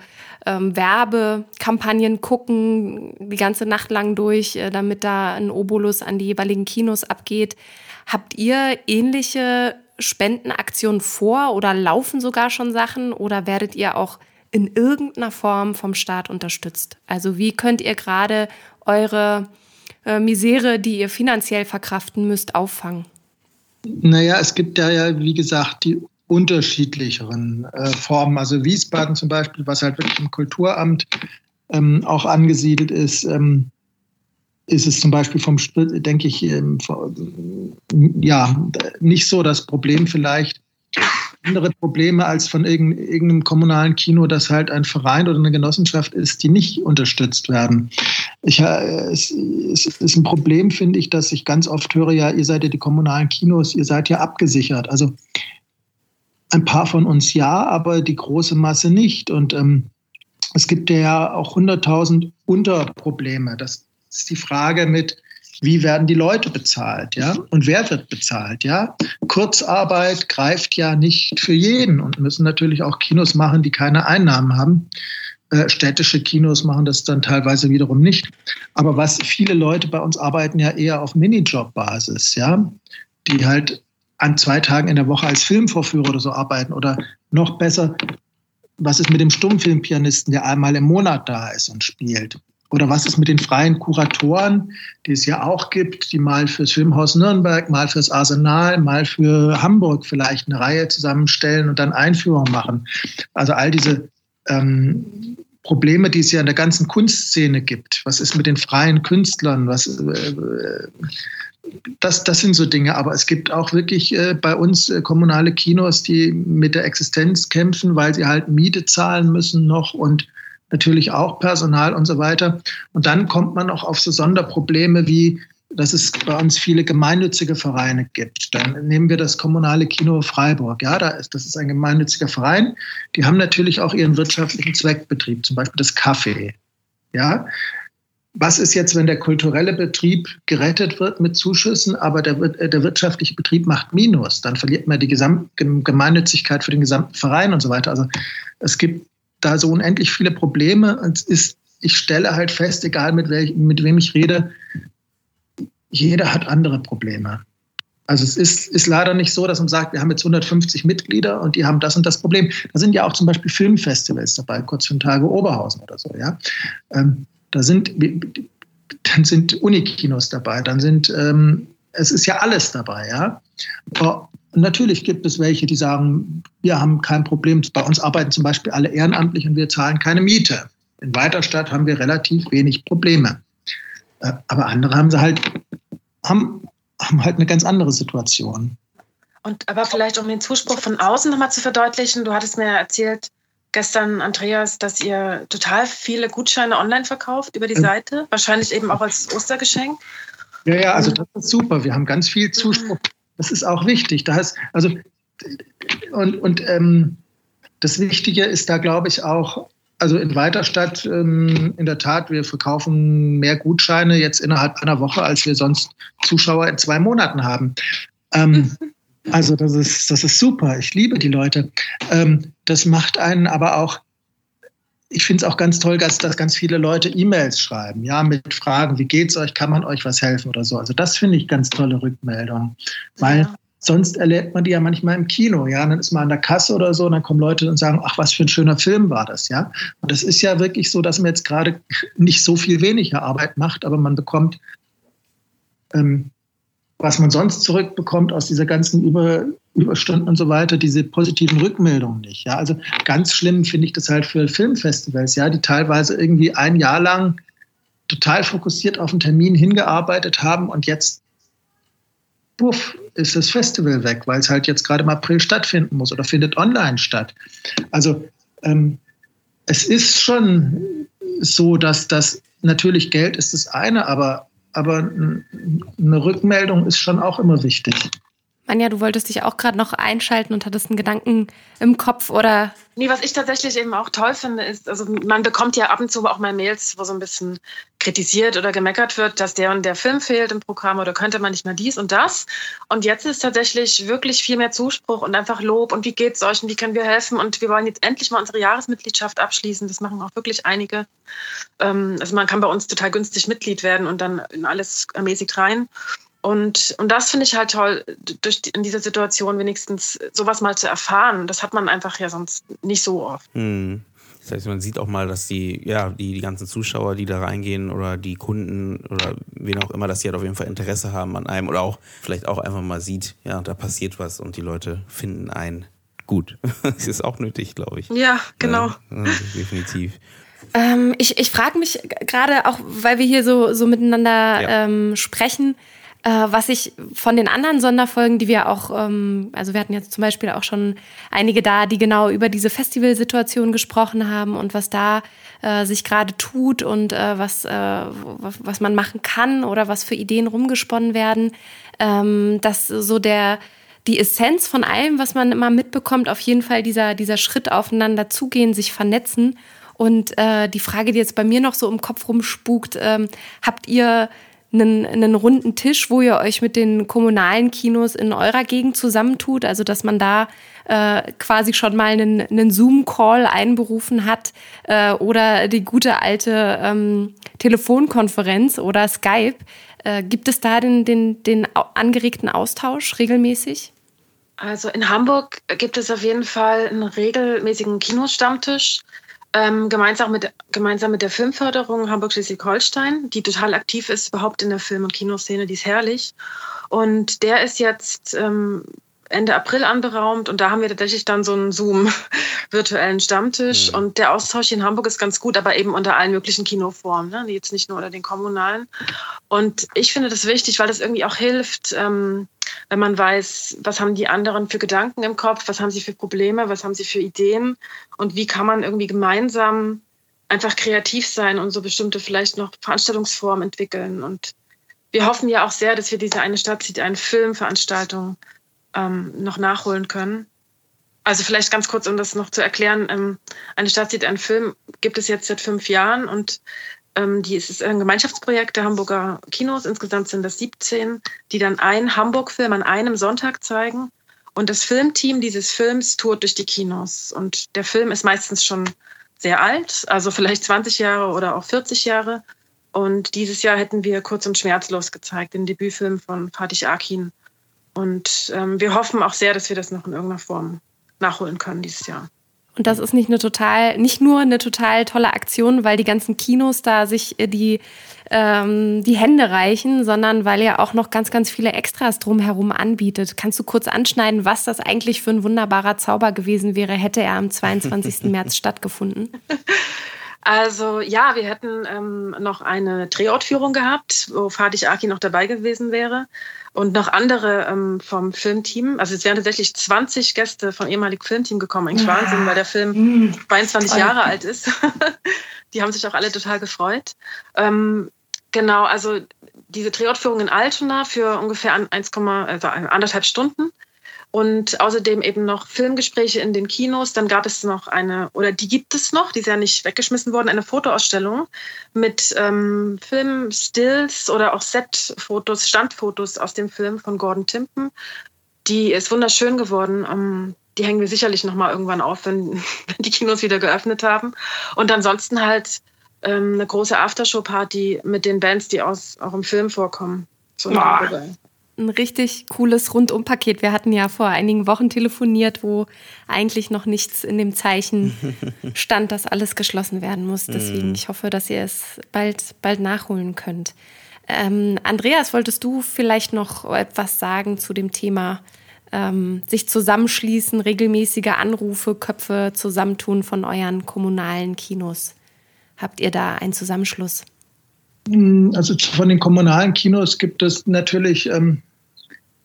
ähm, Werbekampagnen gucken, die ganze Nacht lang durch, äh, damit da ein Obolus an die jeweiligen Kinos abgeht. Habt ihr ähnliche Spendenaktionen vor oder laufen sogar schon Sachen oder werdet ihr auch in irgendeiner Form vom Staat unterstützt? Also wie könnt ihr gerade eure äh, Misere, die ihr finanziell verkraften müsst, auffangen? Naja, es gibt ja, ja wie gesagt, die unterschiedlicheren äh, Formen. Also Wiesbaden zum Beispiel, was halt wirklich im Kulturamt ähm, auch angesiedelt ist, ähm, ist es zum Beispiel vom, denke ich, ähm, ja, nicht so das Problem vielleicht. Andere Probleme als von irgendeinem kommunalen Kino, das halt ein Verein oder eine Genossenschaft ist, die nicht unterstützt werden. Ich, äh, es, es ist ein Problem, finde ich, dass ich ganz oft höre, ja, ihr seid ja die kommunalen Kinos, ihr seid ja abgesichert. Also ein paar von uns ja, aber die große Masse nicht. Und ähm, es gibt ja auch 100.000 Unterprobleme. Das ist die Frage mit, wie werden die Leute bezahlt, ja? Und wer wird bezahlt, ja? Kurzarbeit greift ja nicht für jeden und müssen natürlich auch Kinos machen, die keine Einnahmen haben. Äh, städtische Kinos machen das dann teilweise wiederum nicht. Aber was viele Leute bei uns arbeiten ja eher auf Minijob-Basis, ja? Die halt an zwei Tagen in der Woche als Filmvorführer oder so arbeiten oder noch besser, was ist mit dem Stummfilmpianisten, der einmal im Monat da ist und spielt? Oder was ist mit den freien Kuratoren, die es ja auch gibt, die mal fürs Filmhaus Nürnberg, mal fürs Arsenal, mal für Hamburg vielleicht eine Reihe zusammenstellen und dann Einführung machen? Also all diese ähm, Probleme, die es ja in der ganzen Kunstszene gibt. Was ist mit den freien Künstlern? Was, äh, das, das sind so Dinge. Aber es gibt auch wirklich äh, bei uns äh, kommunale Kinos, die mit der Existenz kämpfen, weil sie halt Miete zahlen müssen noch und natürlich auch Personal und so weiter. Und dann kommt man auch auf so Sonderprobleme wie, dass es bei uns viele gemeinnützige Vereine gibt. Dann nehmen wir das kommunale Kino Freiburg. Ja, da ist, das ist ein gemeinnütziger Verein. Die haben natürlich auch ihren wirtschaftlichen Zweckbetrieb, zum Beispiel das Kaffee. Ja, was ist jetzt, wenn der kulturelle Betrieb gerettet wird mit Zuschüssen, aber der, äh, der wirtschaftliche Betrieb macht Minus? Dann verliert man die Gesamt Gemeinnützigkeit für den gesamten Verein und so weiter. Also es gibt da so unendlich viele Probleme. Und ist, ich stelle halt fest, egal mit, welch, mit wem ich rede, jeder hat andere Probleme. Also es ist, ist leider nicht so, dass man sagt, wir haben jetzt 150 Mitglieder und die haben das und das Problem. Da sind ja auch zum Beispiel Filmfestivals dabei, kurz fünf Tage Oberhausen oder so. Ja, ähm, da sind dann sind Unikinos dabei, dann sind ähm, es ist ja alles dabei. Ja, Aber natürlich gibt es welche, die sagen, wir haben kein Problem. Bei uns arbeiten zum Beispiel alle ehrenamtlich und wir zahlen keine Miete. In Weiterstadt haben wir relativ wenig Probleme. Äh, aber andere haben sie halt haben haben halt eine ganz andere Situation. Und aber vielleicht, um den Zuspruch von außen nochmal zu verdeutlichen, du hattest mir erzählt gestern, Andreas, dass ihr total viele Gutscheine online verkauft über die Seite, wahrscheinlich eben auch als Ostergeschenk. Ja, ja, also das ist super. Wir haben ganz viel Zuspruch. Das ist auch wichtig. Da ist, also, und, und ähm, das Wichtige ist da, glaube ich, auch, also in Weiterstadt, ähm, in der Tat, wir verkaufen mehr Gutscheine jetzt innerhalb einer Woche, als wir sonst Zuschauer in zwei Monaten haben. Ähm, also das ist, das ist super. Ich liebe die Leute. Ähm, das macht einen aber auch, ich finde es auch ganz toll, dass, dass ganz viele Leute E-Mails schreiben, ja, mit Fragen, wie geht's euch, kann man euch was helfen oder so. Also das finde ich ganz tolle Rückmeldung, weil ja. Sonst erlebt man die ja manchmal im Kino, ja. Dann ist man an der Kasse oder so und dann kommen Leute und sagen, ach, was für ein schöner Film war das, ja. Und das ist ja wirklich so, dass man jetzt gerade nicht so viel weniger Arbeit macht, aber man bekommt, ähm, was man sonst zurückbekommt aus dieser ganzen Über Überstunden und so weiter, diese positiven Rückmeldungen nicht. Ja, also ganz schlimm finde ich das halt für Filmfestivals, ja, die teilweise irgendwie ein Jahr lang total fokussiert auf einen Termin hingearbeitet haben und jetzt puff, ist das Festival weg, weil es halt jetzt gerade im April stattfinden muss oder findet online statt. Also ähm, es ist schon so, dass das natürlich Geld ist das eine, aber, aber eine Rückmeldung ist schon auch immer wichtig. Manja, du wolltest dich auch gerade noch einschalten und hattest einen Gedanken im Kopf oder? Nee, was ich tatsächlich eben auch toll finde, ist, also man bekommt ja ab und zu auch mal Mails, wo so ein bisschen kritisiert oder gemeckert wird, dass der und der Film fehlt im Programm oder könnte man nicht mehr dies und das. Und jetzt ist tatsächlich wirklich viel mehr Zuspruch und einfach Lob und wie geht's euch und wie können wir helfen und wir wollen jetzt endlich mal unsere Jahresmitgliedschaft abschließen. Das machen auch wirklich einige. Ähm, also man kann bei uns total günstig Mitglied werden und dann in alles ermäßigt rein. Und, und das finde ich halt toll, durch die, in dieser Situation wenigstens sowas mal zu erfahren. Das hat man einfach ja sonst nicht so oft. Hm. Das heißt, man sieht auch mal, dass die, ja, die, die ganzen Zuschauer, die da reingehen oder die Kunden oder wen auch immer, dass die halt auf jeden Fall Interesse haben an einem oder auch vielleicht auch einfach mal sieht, ja, da passiert was und die Leute finden einen gut. das ist auch nötig, glaube ich. Ja, genau. Ja, definitiv. Ähm, ich ich frage mich gerade auch, weil wir hier so, so miteinander ja. ähm, sprechen, äh, was ich von den anderen Sonderfolgen, die wir auch, ähm, also wir hatten jetzt zum Beispiel auch schon einige da, die genau über diese Festivalsituation gesprochen haben und was da äh, sich gerade tut und äh, was, äh, was man machen kann oder was für Ideen rumgesponnen werden, ähm, dass so der die Essenz von allem, was man immer mitbekommt, auf jeden Fall dieser, dieser Schritt aufeinander zugehen, sich vernetzen. Und äh, die Frage, die jetzt bei mir noch so im Kopf rumspukt, ähm, habt ihr einen, einen runden Tisch, wo ihr euch mit den kommunalen Kinos in eurer Gegend zusammentut, also dass man da äh, quasi schon mal einen, einen Zoom-Call einberufen hat äh, oder die gute alte ähm, Telefonkonferenz oder Skype. Äh, gibt es da den, den, den angeregten Austausch regelmäßig? Also in Hamburg gibt es auf jeden Fall einen regelmäßigen Kinostammtisch ähm, gemeinsam, mit, gemeinsam mit der Filmförderung Hamburg-Schleswig-Holstein, die total aktiv ist, überhaupt in der Film- und Kinoszene, die ist herrlich. Und der ist jetzt ähm, Ende April anberaumt und da haben wir tatsächlich dann so einen Zoom-virtuellen Stammtisch. Mhm. Und der Austausch in Hamburg ist ganz gut, aber eben unter allen möglichen Kinoformen, ne? jetzt nicht nur unter den kommunalen. Und ich finde das wichtig, weil das irgendwie auch hilft, ähm, wenn man weiß, was haben die anderen für Gedanken im Kopf, was haben sie für Probleme, was haben sie für Ideen und wie kann man irgendwie gemeinsam einfach kreativ sein und so bestimmte vielleicht noch Veranstaltungsformen entwickeln. Und wir hoffen ja auch sehr, dass wir diese eine Stadt sieht, eine Filmveranstaltung ähm, noch nachholen können. Also vielleicht ganz kurz, um das noch zu erklären. Ähm, eine Stadt sieht einen Film gibt es jetzt seit fünf Jahren und ähm, die, es ist ein Gemeinschaftsprojekt der Hamburger Kinos. Insgesamt sind das 17, die dann einen Hamburg-Film an einem Sonntag zeigen. Und das Filmteam dieses Films tourt durch die Kinos. Und der Film ist meistens schon sehr alt, also vielleicht 20 Jahre oder auch 40 Jahre. Und dieses Jahr hätten wir Kurz und Schmerzlos gezeigt, den Debütfilm von Fatih Akin. Und ähm, wir hoffen auch sehr, dass wir das noch in irgendeiner Form nachholen können dieses Jahr. Und das ist nicht eine total, nicht nur eine total tolle Aktion, weil die ganzen Kinos da sich äh, die, ähm, die Hände reichen, sondern weil ihr auch noch ganz, ganz viele Extras drumherum anbietet. Kannst du kurz anschneiden, was das eigentlich für ein wunderbarer Zauber gewesen wäre, hätte er am 22. März stattgefunden? Also ja, wir hätten ähm, noch eine Drehortführung gehabt, wo Fatih Aki noch dabei gewesen wäre und noch andere ähm, vom Filmteam. Also es wären tatsächlich 20 Gäste vom ehemaligen Filmteam gekommen. Eigentlich ja. Wahnsinn, weil der Film 22 mhm. Jahre alt ist. Die haben sich auch alle total gefreut. Ähm, genau, also diese Drehortführung in Altona für ungefähr 1, also anderthalb Stunden und außerdem eben noch Filmgespräche in den Kinos. Dann gab es noch eine, oder die gibt es noch, die ist ja nicht weggeschmissen worden, eine Fotoausstellung mit ähm, Filmstills oder auch Setfotos, Standfotos aus dem Film von Gordon Timpen. Die ist wunderschön geworden. Ähm, die hängen wir sicherlich noch mal irgendwann auf, wenn, wenn die Kinos wieder geöffnet haben. Und ansonsten halt ähm, eine große Aftershow-Party mit den Bands, die aus, auch im Film vorkommen. So ein richtig cooles Rundumpaket. Wir hatten ja vor einigen Wochen telefoniert, wo eigentlich noch nichts in dem Zeichen stand, dass alles geschlossen werden muss. Deswegen, mhm. ich hoffe, dass ihr es bald, bald nachholen könnt. Ähm, Andreas, wolltest du vielleicht noch etwas sagen zu dem Thema ähm, sich zusammenschließen, regelmäßige Anrufe, Köpfe zusammentun von euren kommunalen Kinos? Habt ihr da einen Zusammenschluss? Hm, also von den kommunalen Kinos gibt es natürlich, ähm,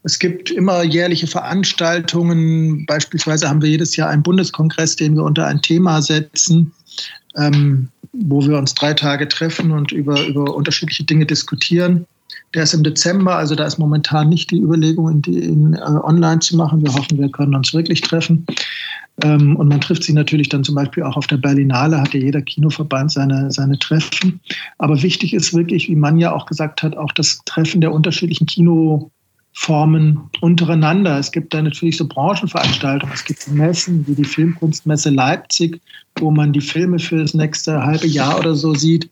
es gibt immer jährliche Veranstaltungen. Beispielsweise haben wir jedes Jahr einen Bundeskongress, den wir unter ein Thema setzen, ähm, wo wir uns drei Tage treffen und über, über unterschiedliche Dinge diskutieren. Der ist im Dezember, also da ist momentan nicht die Überlegung, die, in, äh, online zu machen. Wir hoffen, wir können uns wirklich treffen. Ähm, und man trifft sie natürlich dann zum Beispiel auch auf der Berlinale, hat ja jeder Kinoverband seine, seine Treffen. Aber wichtig ist wirklich, wie man ja auch gesagt hat, auch das Treffen der unterschiedlichen Kinoformen untereinander. Es gibt da natürlich so Branchenveranstaltungen. Es gibt Messen wie die Filmkunstmesse Leipzig, wo man die Filme für das nächste halbe Jahr oder so sieht.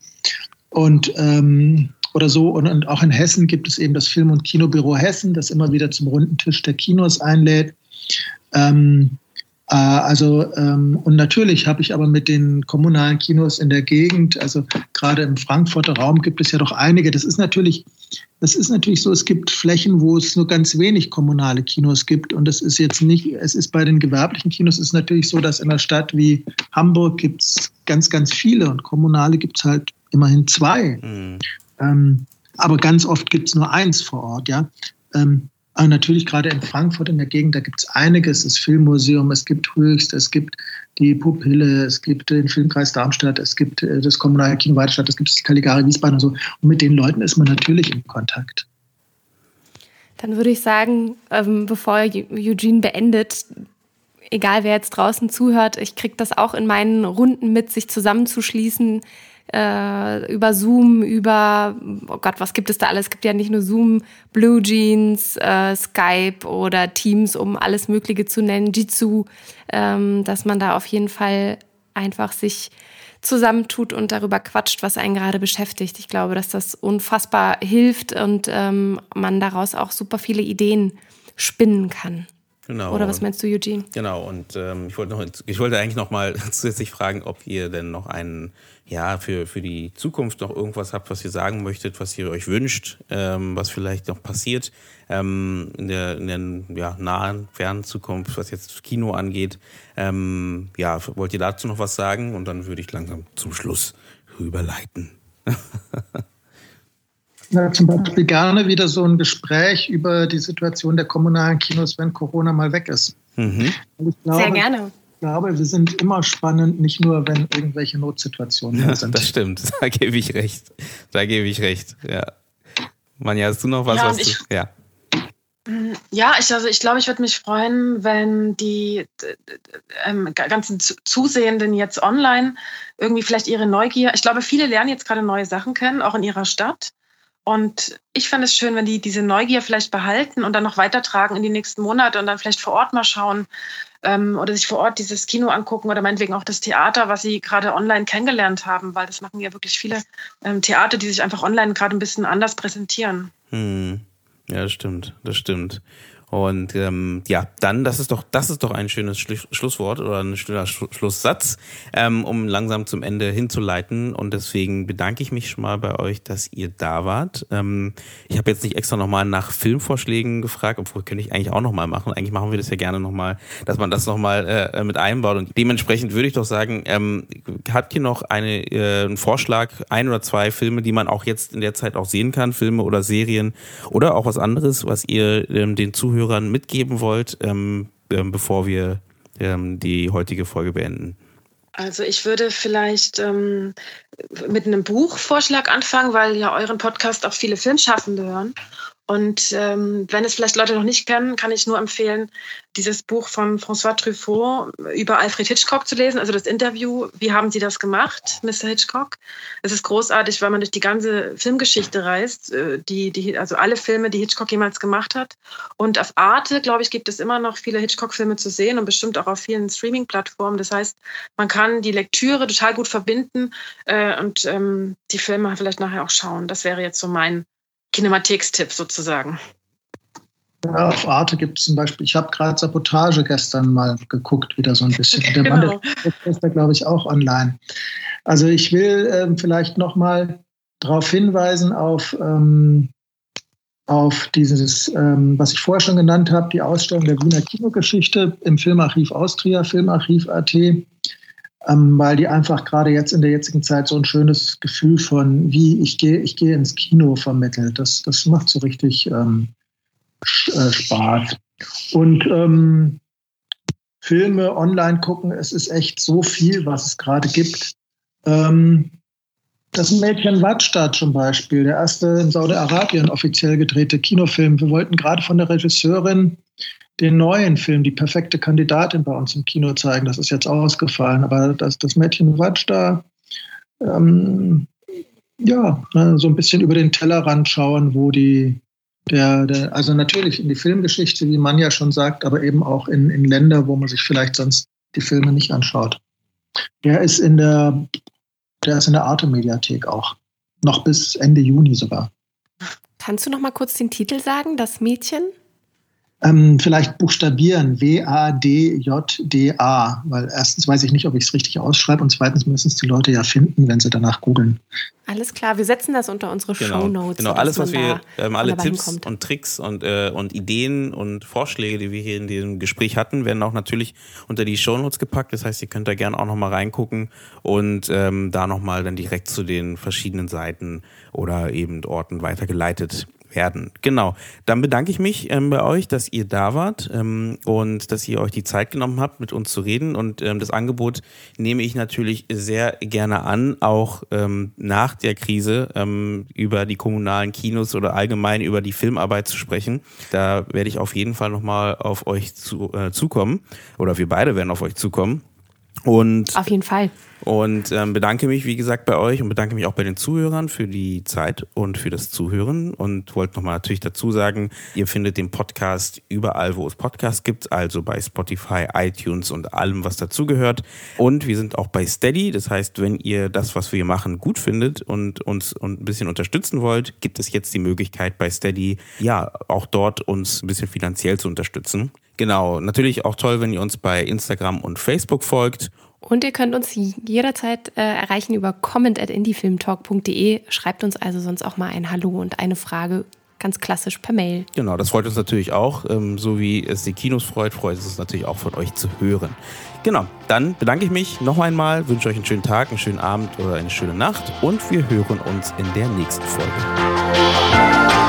Und ähm, oder so. Und, und, auch in Hessen gibt es eben das Film- und Kinobüro Hessen, das immer wieder zum runden Tisch der Kinos einlädt. Ähm, äh, also, ähm, und natürlich habe ich aber mit den kommunalen Kinos in der Gegend, also gerade im Frankfurter Raum gibt es ja doch einige. Das ist natürlich, das ist natürlich so, es gibt Flächen, wo es nur ganz wenig kommunale Kinos gibt. Und das ist jetzt nicht, es ist bei den gewerblichen Kinos ist natürlich so, dass in einer Stadt wie Hamburg gibt es ganz, ganz viele und kommunale gibt es halt immerhin zwei. Mhm. Ähm, aber ganz oft gibt es nur eins vor Ort, ja. Ähm, aber natürlich gerade in Frankfurt in der Gegend, da gibt es einiges. Das Filmmuseum, es gibt Höchst, es gibt die Pupille, es gibt den Filmkreis Darmstadt, es gibt äh, das Kommunale Kino Weidstadt, es gibt das Caligari Wiesbaden und so. Und mit den Leuten ist man natürlich in Kontakt. Dann würde ich sagen, ähm, bevor Eugene beendet, egal wer jetzt draußen zuhört, ich kriege das auch in meinen Runden mit, sich zusammenzuschließen, äh, über Zoom, über, oh Gott, was gibt es da alles? Es gibt ja nicht nur Zoom, Blue Jeans, äh, Skype oder Teams, um alles Mögliche zu nennen, Jitsu, ähm, dass man da auf jeden Fall einfach sich zusammentut und darüber quatscht, was einen gerade beschäftigt. Ich glaube, dass das unfassbar hilft und ähm, man daraus auch super viele Ideen spinnen kann. Genau. Oder was meinst du, Eugene? Genau, und ähm, ich, wollte noch, ich wollte eigentlich noch mal zusätzlich fragen, ob ihr denn noch einen ja, für, für die Zukunft noch irgendwas habt, was ihr sagen möchtet, was ihr euch wünscht, ähm, was vielleicht noch passiert ähm, in der, in der ja, nahen, fernen Zukunft, was jetzt Kino angeht. Ähm, ja, wollt ihr dazu noch was sagen? Und dann würde ich langsam zum Schluss rüberleiten. ja, zum Beispiel gerne wieder so ein Gespräch über die Situation der kommunalen Kinos, wenn Corona mal weg ist. Mhm. Glaube, Sehr gerne glaube, wir sind immer spannend, nicht nur, wenn irgendwelche Notsituationen ja, sind. Das stimmt, da gebe ich recht. Da gebe ich recht, ja. Manja, hast du noch was? Ja, was ich, du, ja. Ja, ich, also ich glaube, ich würde mich freuen, wenn die ähm, ganzen Zusehenden jetzt online irgendwie vielleicht ihre Neugier, ich glaube, viele lernen jetzt gerade neue Sachen kennen, auch in ihrer Stadt. Und ich fände es schön, wenn die diese Neugier vielleicht behalten und dann noch weitertragen in die nächsten Monate und dann vielleicht vor Ort mal schauen, ähm, oder sich vor Ort dieses Kino angucken oder meinetwegen auch das Theater, was sie gerade online kennengelernt haben, weil das machen ja wirklich viele ähm, Theater, die sich einfach online gerade ein bisschen anders präsentieren. Hm. Ja, das stimmt, das stimmt. Und ähm, ja, dann, das ist doch, das ist doch ein schönes Schlu Schlusswort oder ein schöner Sch Schlusssatz, ähm, um langsam zum Ende hinzuleiten. Und deswegen bedanke ich mich schon mal bei euch, dass ihr da wart. Ähm, ich habe jetzt nicht extra nochmal nach Filmvorschlägen gefragt, obwohl könnte ich eigentlich auch nochmal machen. Eigentlich machen wir das ja gerne nochmal, dass man das nochmal äh, mit einbaut. Und dementsprechend würde ich doch sagen, ähm, habt ihr noch eine, äh, einen Vorschlag, ein oder zwei Filme, die man auch jetzt in der Zeit auch sehen kann, Filme oder Serien oder auch was anderes, was ihr ähm, den Zuhörern Zuhörern mitgeben wollt, ähm, ähm, bevor wir ähm, die heutige Folge beenden? Also ich würde vielleicht ähm, mit einem Buchvorschlag anfangen, weil ja euren Podcast auch viele Filmschaffende hören. Und ähm, wenn es vielleicht Leute noch nicht kennen, kann ich nur empfehlen, dieses Buch von François Truffaut über Alfred Hitchcock zu lesen, also das Interview, wie haben Sie das gemacht, Mr. Hitchcock? Es ist großartig, weil man durch die ganze Filmgeschichte reist, äh, die, die, also alle Filme, die Hitchcock jemals gemacht hat. Und auf Arte, glaube ich, gibt es immer noch viele Hitchcock-Filme zu sehen und bestimmt auch auf vielen Streaming-Plattformen. Das heißt, man kann die Lektüre total gut verbinden äh, und ähm, die Filme vielleicht nachher auch schauen. Das wäre jetzt so mein Kinematikstipp sozusagen. Ja, auf Arte gibt es zum Beispiel, ich habe gerade Sabotage gestern mal geguckt, wieder so ein bisschen. Der genau. Mann ist da, glaube ich, auch online. Also ich will ähm, vielleicht nochmal darauf hinweisen, auf, ähm, auf dieses, ähm, was ich vorher schon genannt habe, die Ausstellung der Wiener Kinogeschichte im Filmarchiv Austria, Filmarchiv.at weil die einfach gerade jetzt in der jetzigen Zeit so ein schönes Gefühl von, wie ich gehe, ich gehe ins Kino vermittelt. Das, das macht so richtig ähm, äh, Spaß. Und ähm, Filme online gucken, es ist echt so viel, was es gerade gibt. Ähm, das Mädchen Wadstadt zum Beispiel, der erste in Saudi-Arabien offiziell gedrehte Kinofilm. Wir wollten gerade von der Regisseurin den neuen Film, die perfekte Kandidatin bei uns im Kino zeigen. Das ist jetzt ausgefallen, aber das, das Mädchen Watsch da, ähm, ja, ne, so ein bisschen über den Tellerrand schauen, wo die, der, der, also natürlich in die Filmgeschichte, wie man ja schon sagt, aber eben auch in, in Länder, wo man sich vielleicht sonst die Filme nicht anschaut. Der ist in der, der ist in der Arte-Mediathek auch. Noch bis Ende Juni sogar. Kannst du noch mal kurz den Titel sagen, das Mädchen? Ähm, vielleicht buchstabieren, W-A-D-J-D-A, weil erstens weiß ich nicht, ob ich es richtig ausschreibe und zweitens müssen es die Leute ja finden, wenn sie danach googeln. Alles klar, wir setzen das unter unsere genau, Show Notes. Genau, alles, was wir, ähm, alle Tipps kommt. und Tricks und, äh, und Ideen und Vorschläge, die wir hier in diesem Gespräch hatten, werden auch natürlich unter die Show Notes gepackt. Das heißt, ihr könnt da gerne auch nochmal reingucken und ähm, da nochmal dann direkt zu den verschiedenen Seiten oder eben Orten weitergeleitet werden. Genau. Dann bedanke ich mich ähm, bei euch, dass ihr da wart ähm, und dass ihr euch die Zeit genommen habt, mit uns zu reden. Und ähm, das Angebot nehme ich natürlich sehr gerne an, auch ähm, nach der Krise ähm, über die kommunalen Kinos oder allgemein über die Filmarbeit zu sprechen. Da werde ich auf jeden Fall nochmal auf euch zu, äh, zukommen. Oder wir beide werden auf euch zukommen. Und auf jeden Fall. Und ähm, bedanke mich, wie gesagt, bei euch und bedanke mich auch bei den Zuhörern für die Zeit und für das Zuhören. Und wollte nochmal natürlich dazu sagen, ihr findet den Podcast überall, wo es Podcasts gibt, also bei Spotify, iTunes und allem, was dazugehört. Und wir sind auch bei Steady. Das heißt, wenn ihr das, was wir machen, gut findet und uns ein bisschen unterstützen wollt, gibt es jetzt die Möglichkeit bei Steady, ja, auch dort uns ein bisschen finanziell zu unterstützen. Genau, natürlich auch toll, wenn ihr uns bei Instagram und Facebook folgt. Und ihr könnt uns jederzeit äh, erreichen über comment at indiefilmtalk.de. Schreibt uns also sonst auch mal ein Hallo und eine Frage ganz klassisch per Mail. Genau, das freut uns natürlich auch. Ähm, so wie es die Kinos freut, freut es uns natürlich auch von euch zu hören. Genau, dann bedanke ich mich noch einmal, wünsche euch einen schönen Tag, einen schönen Abend oder eine schöne Nacht und wir hören uns in der nächsten Folge.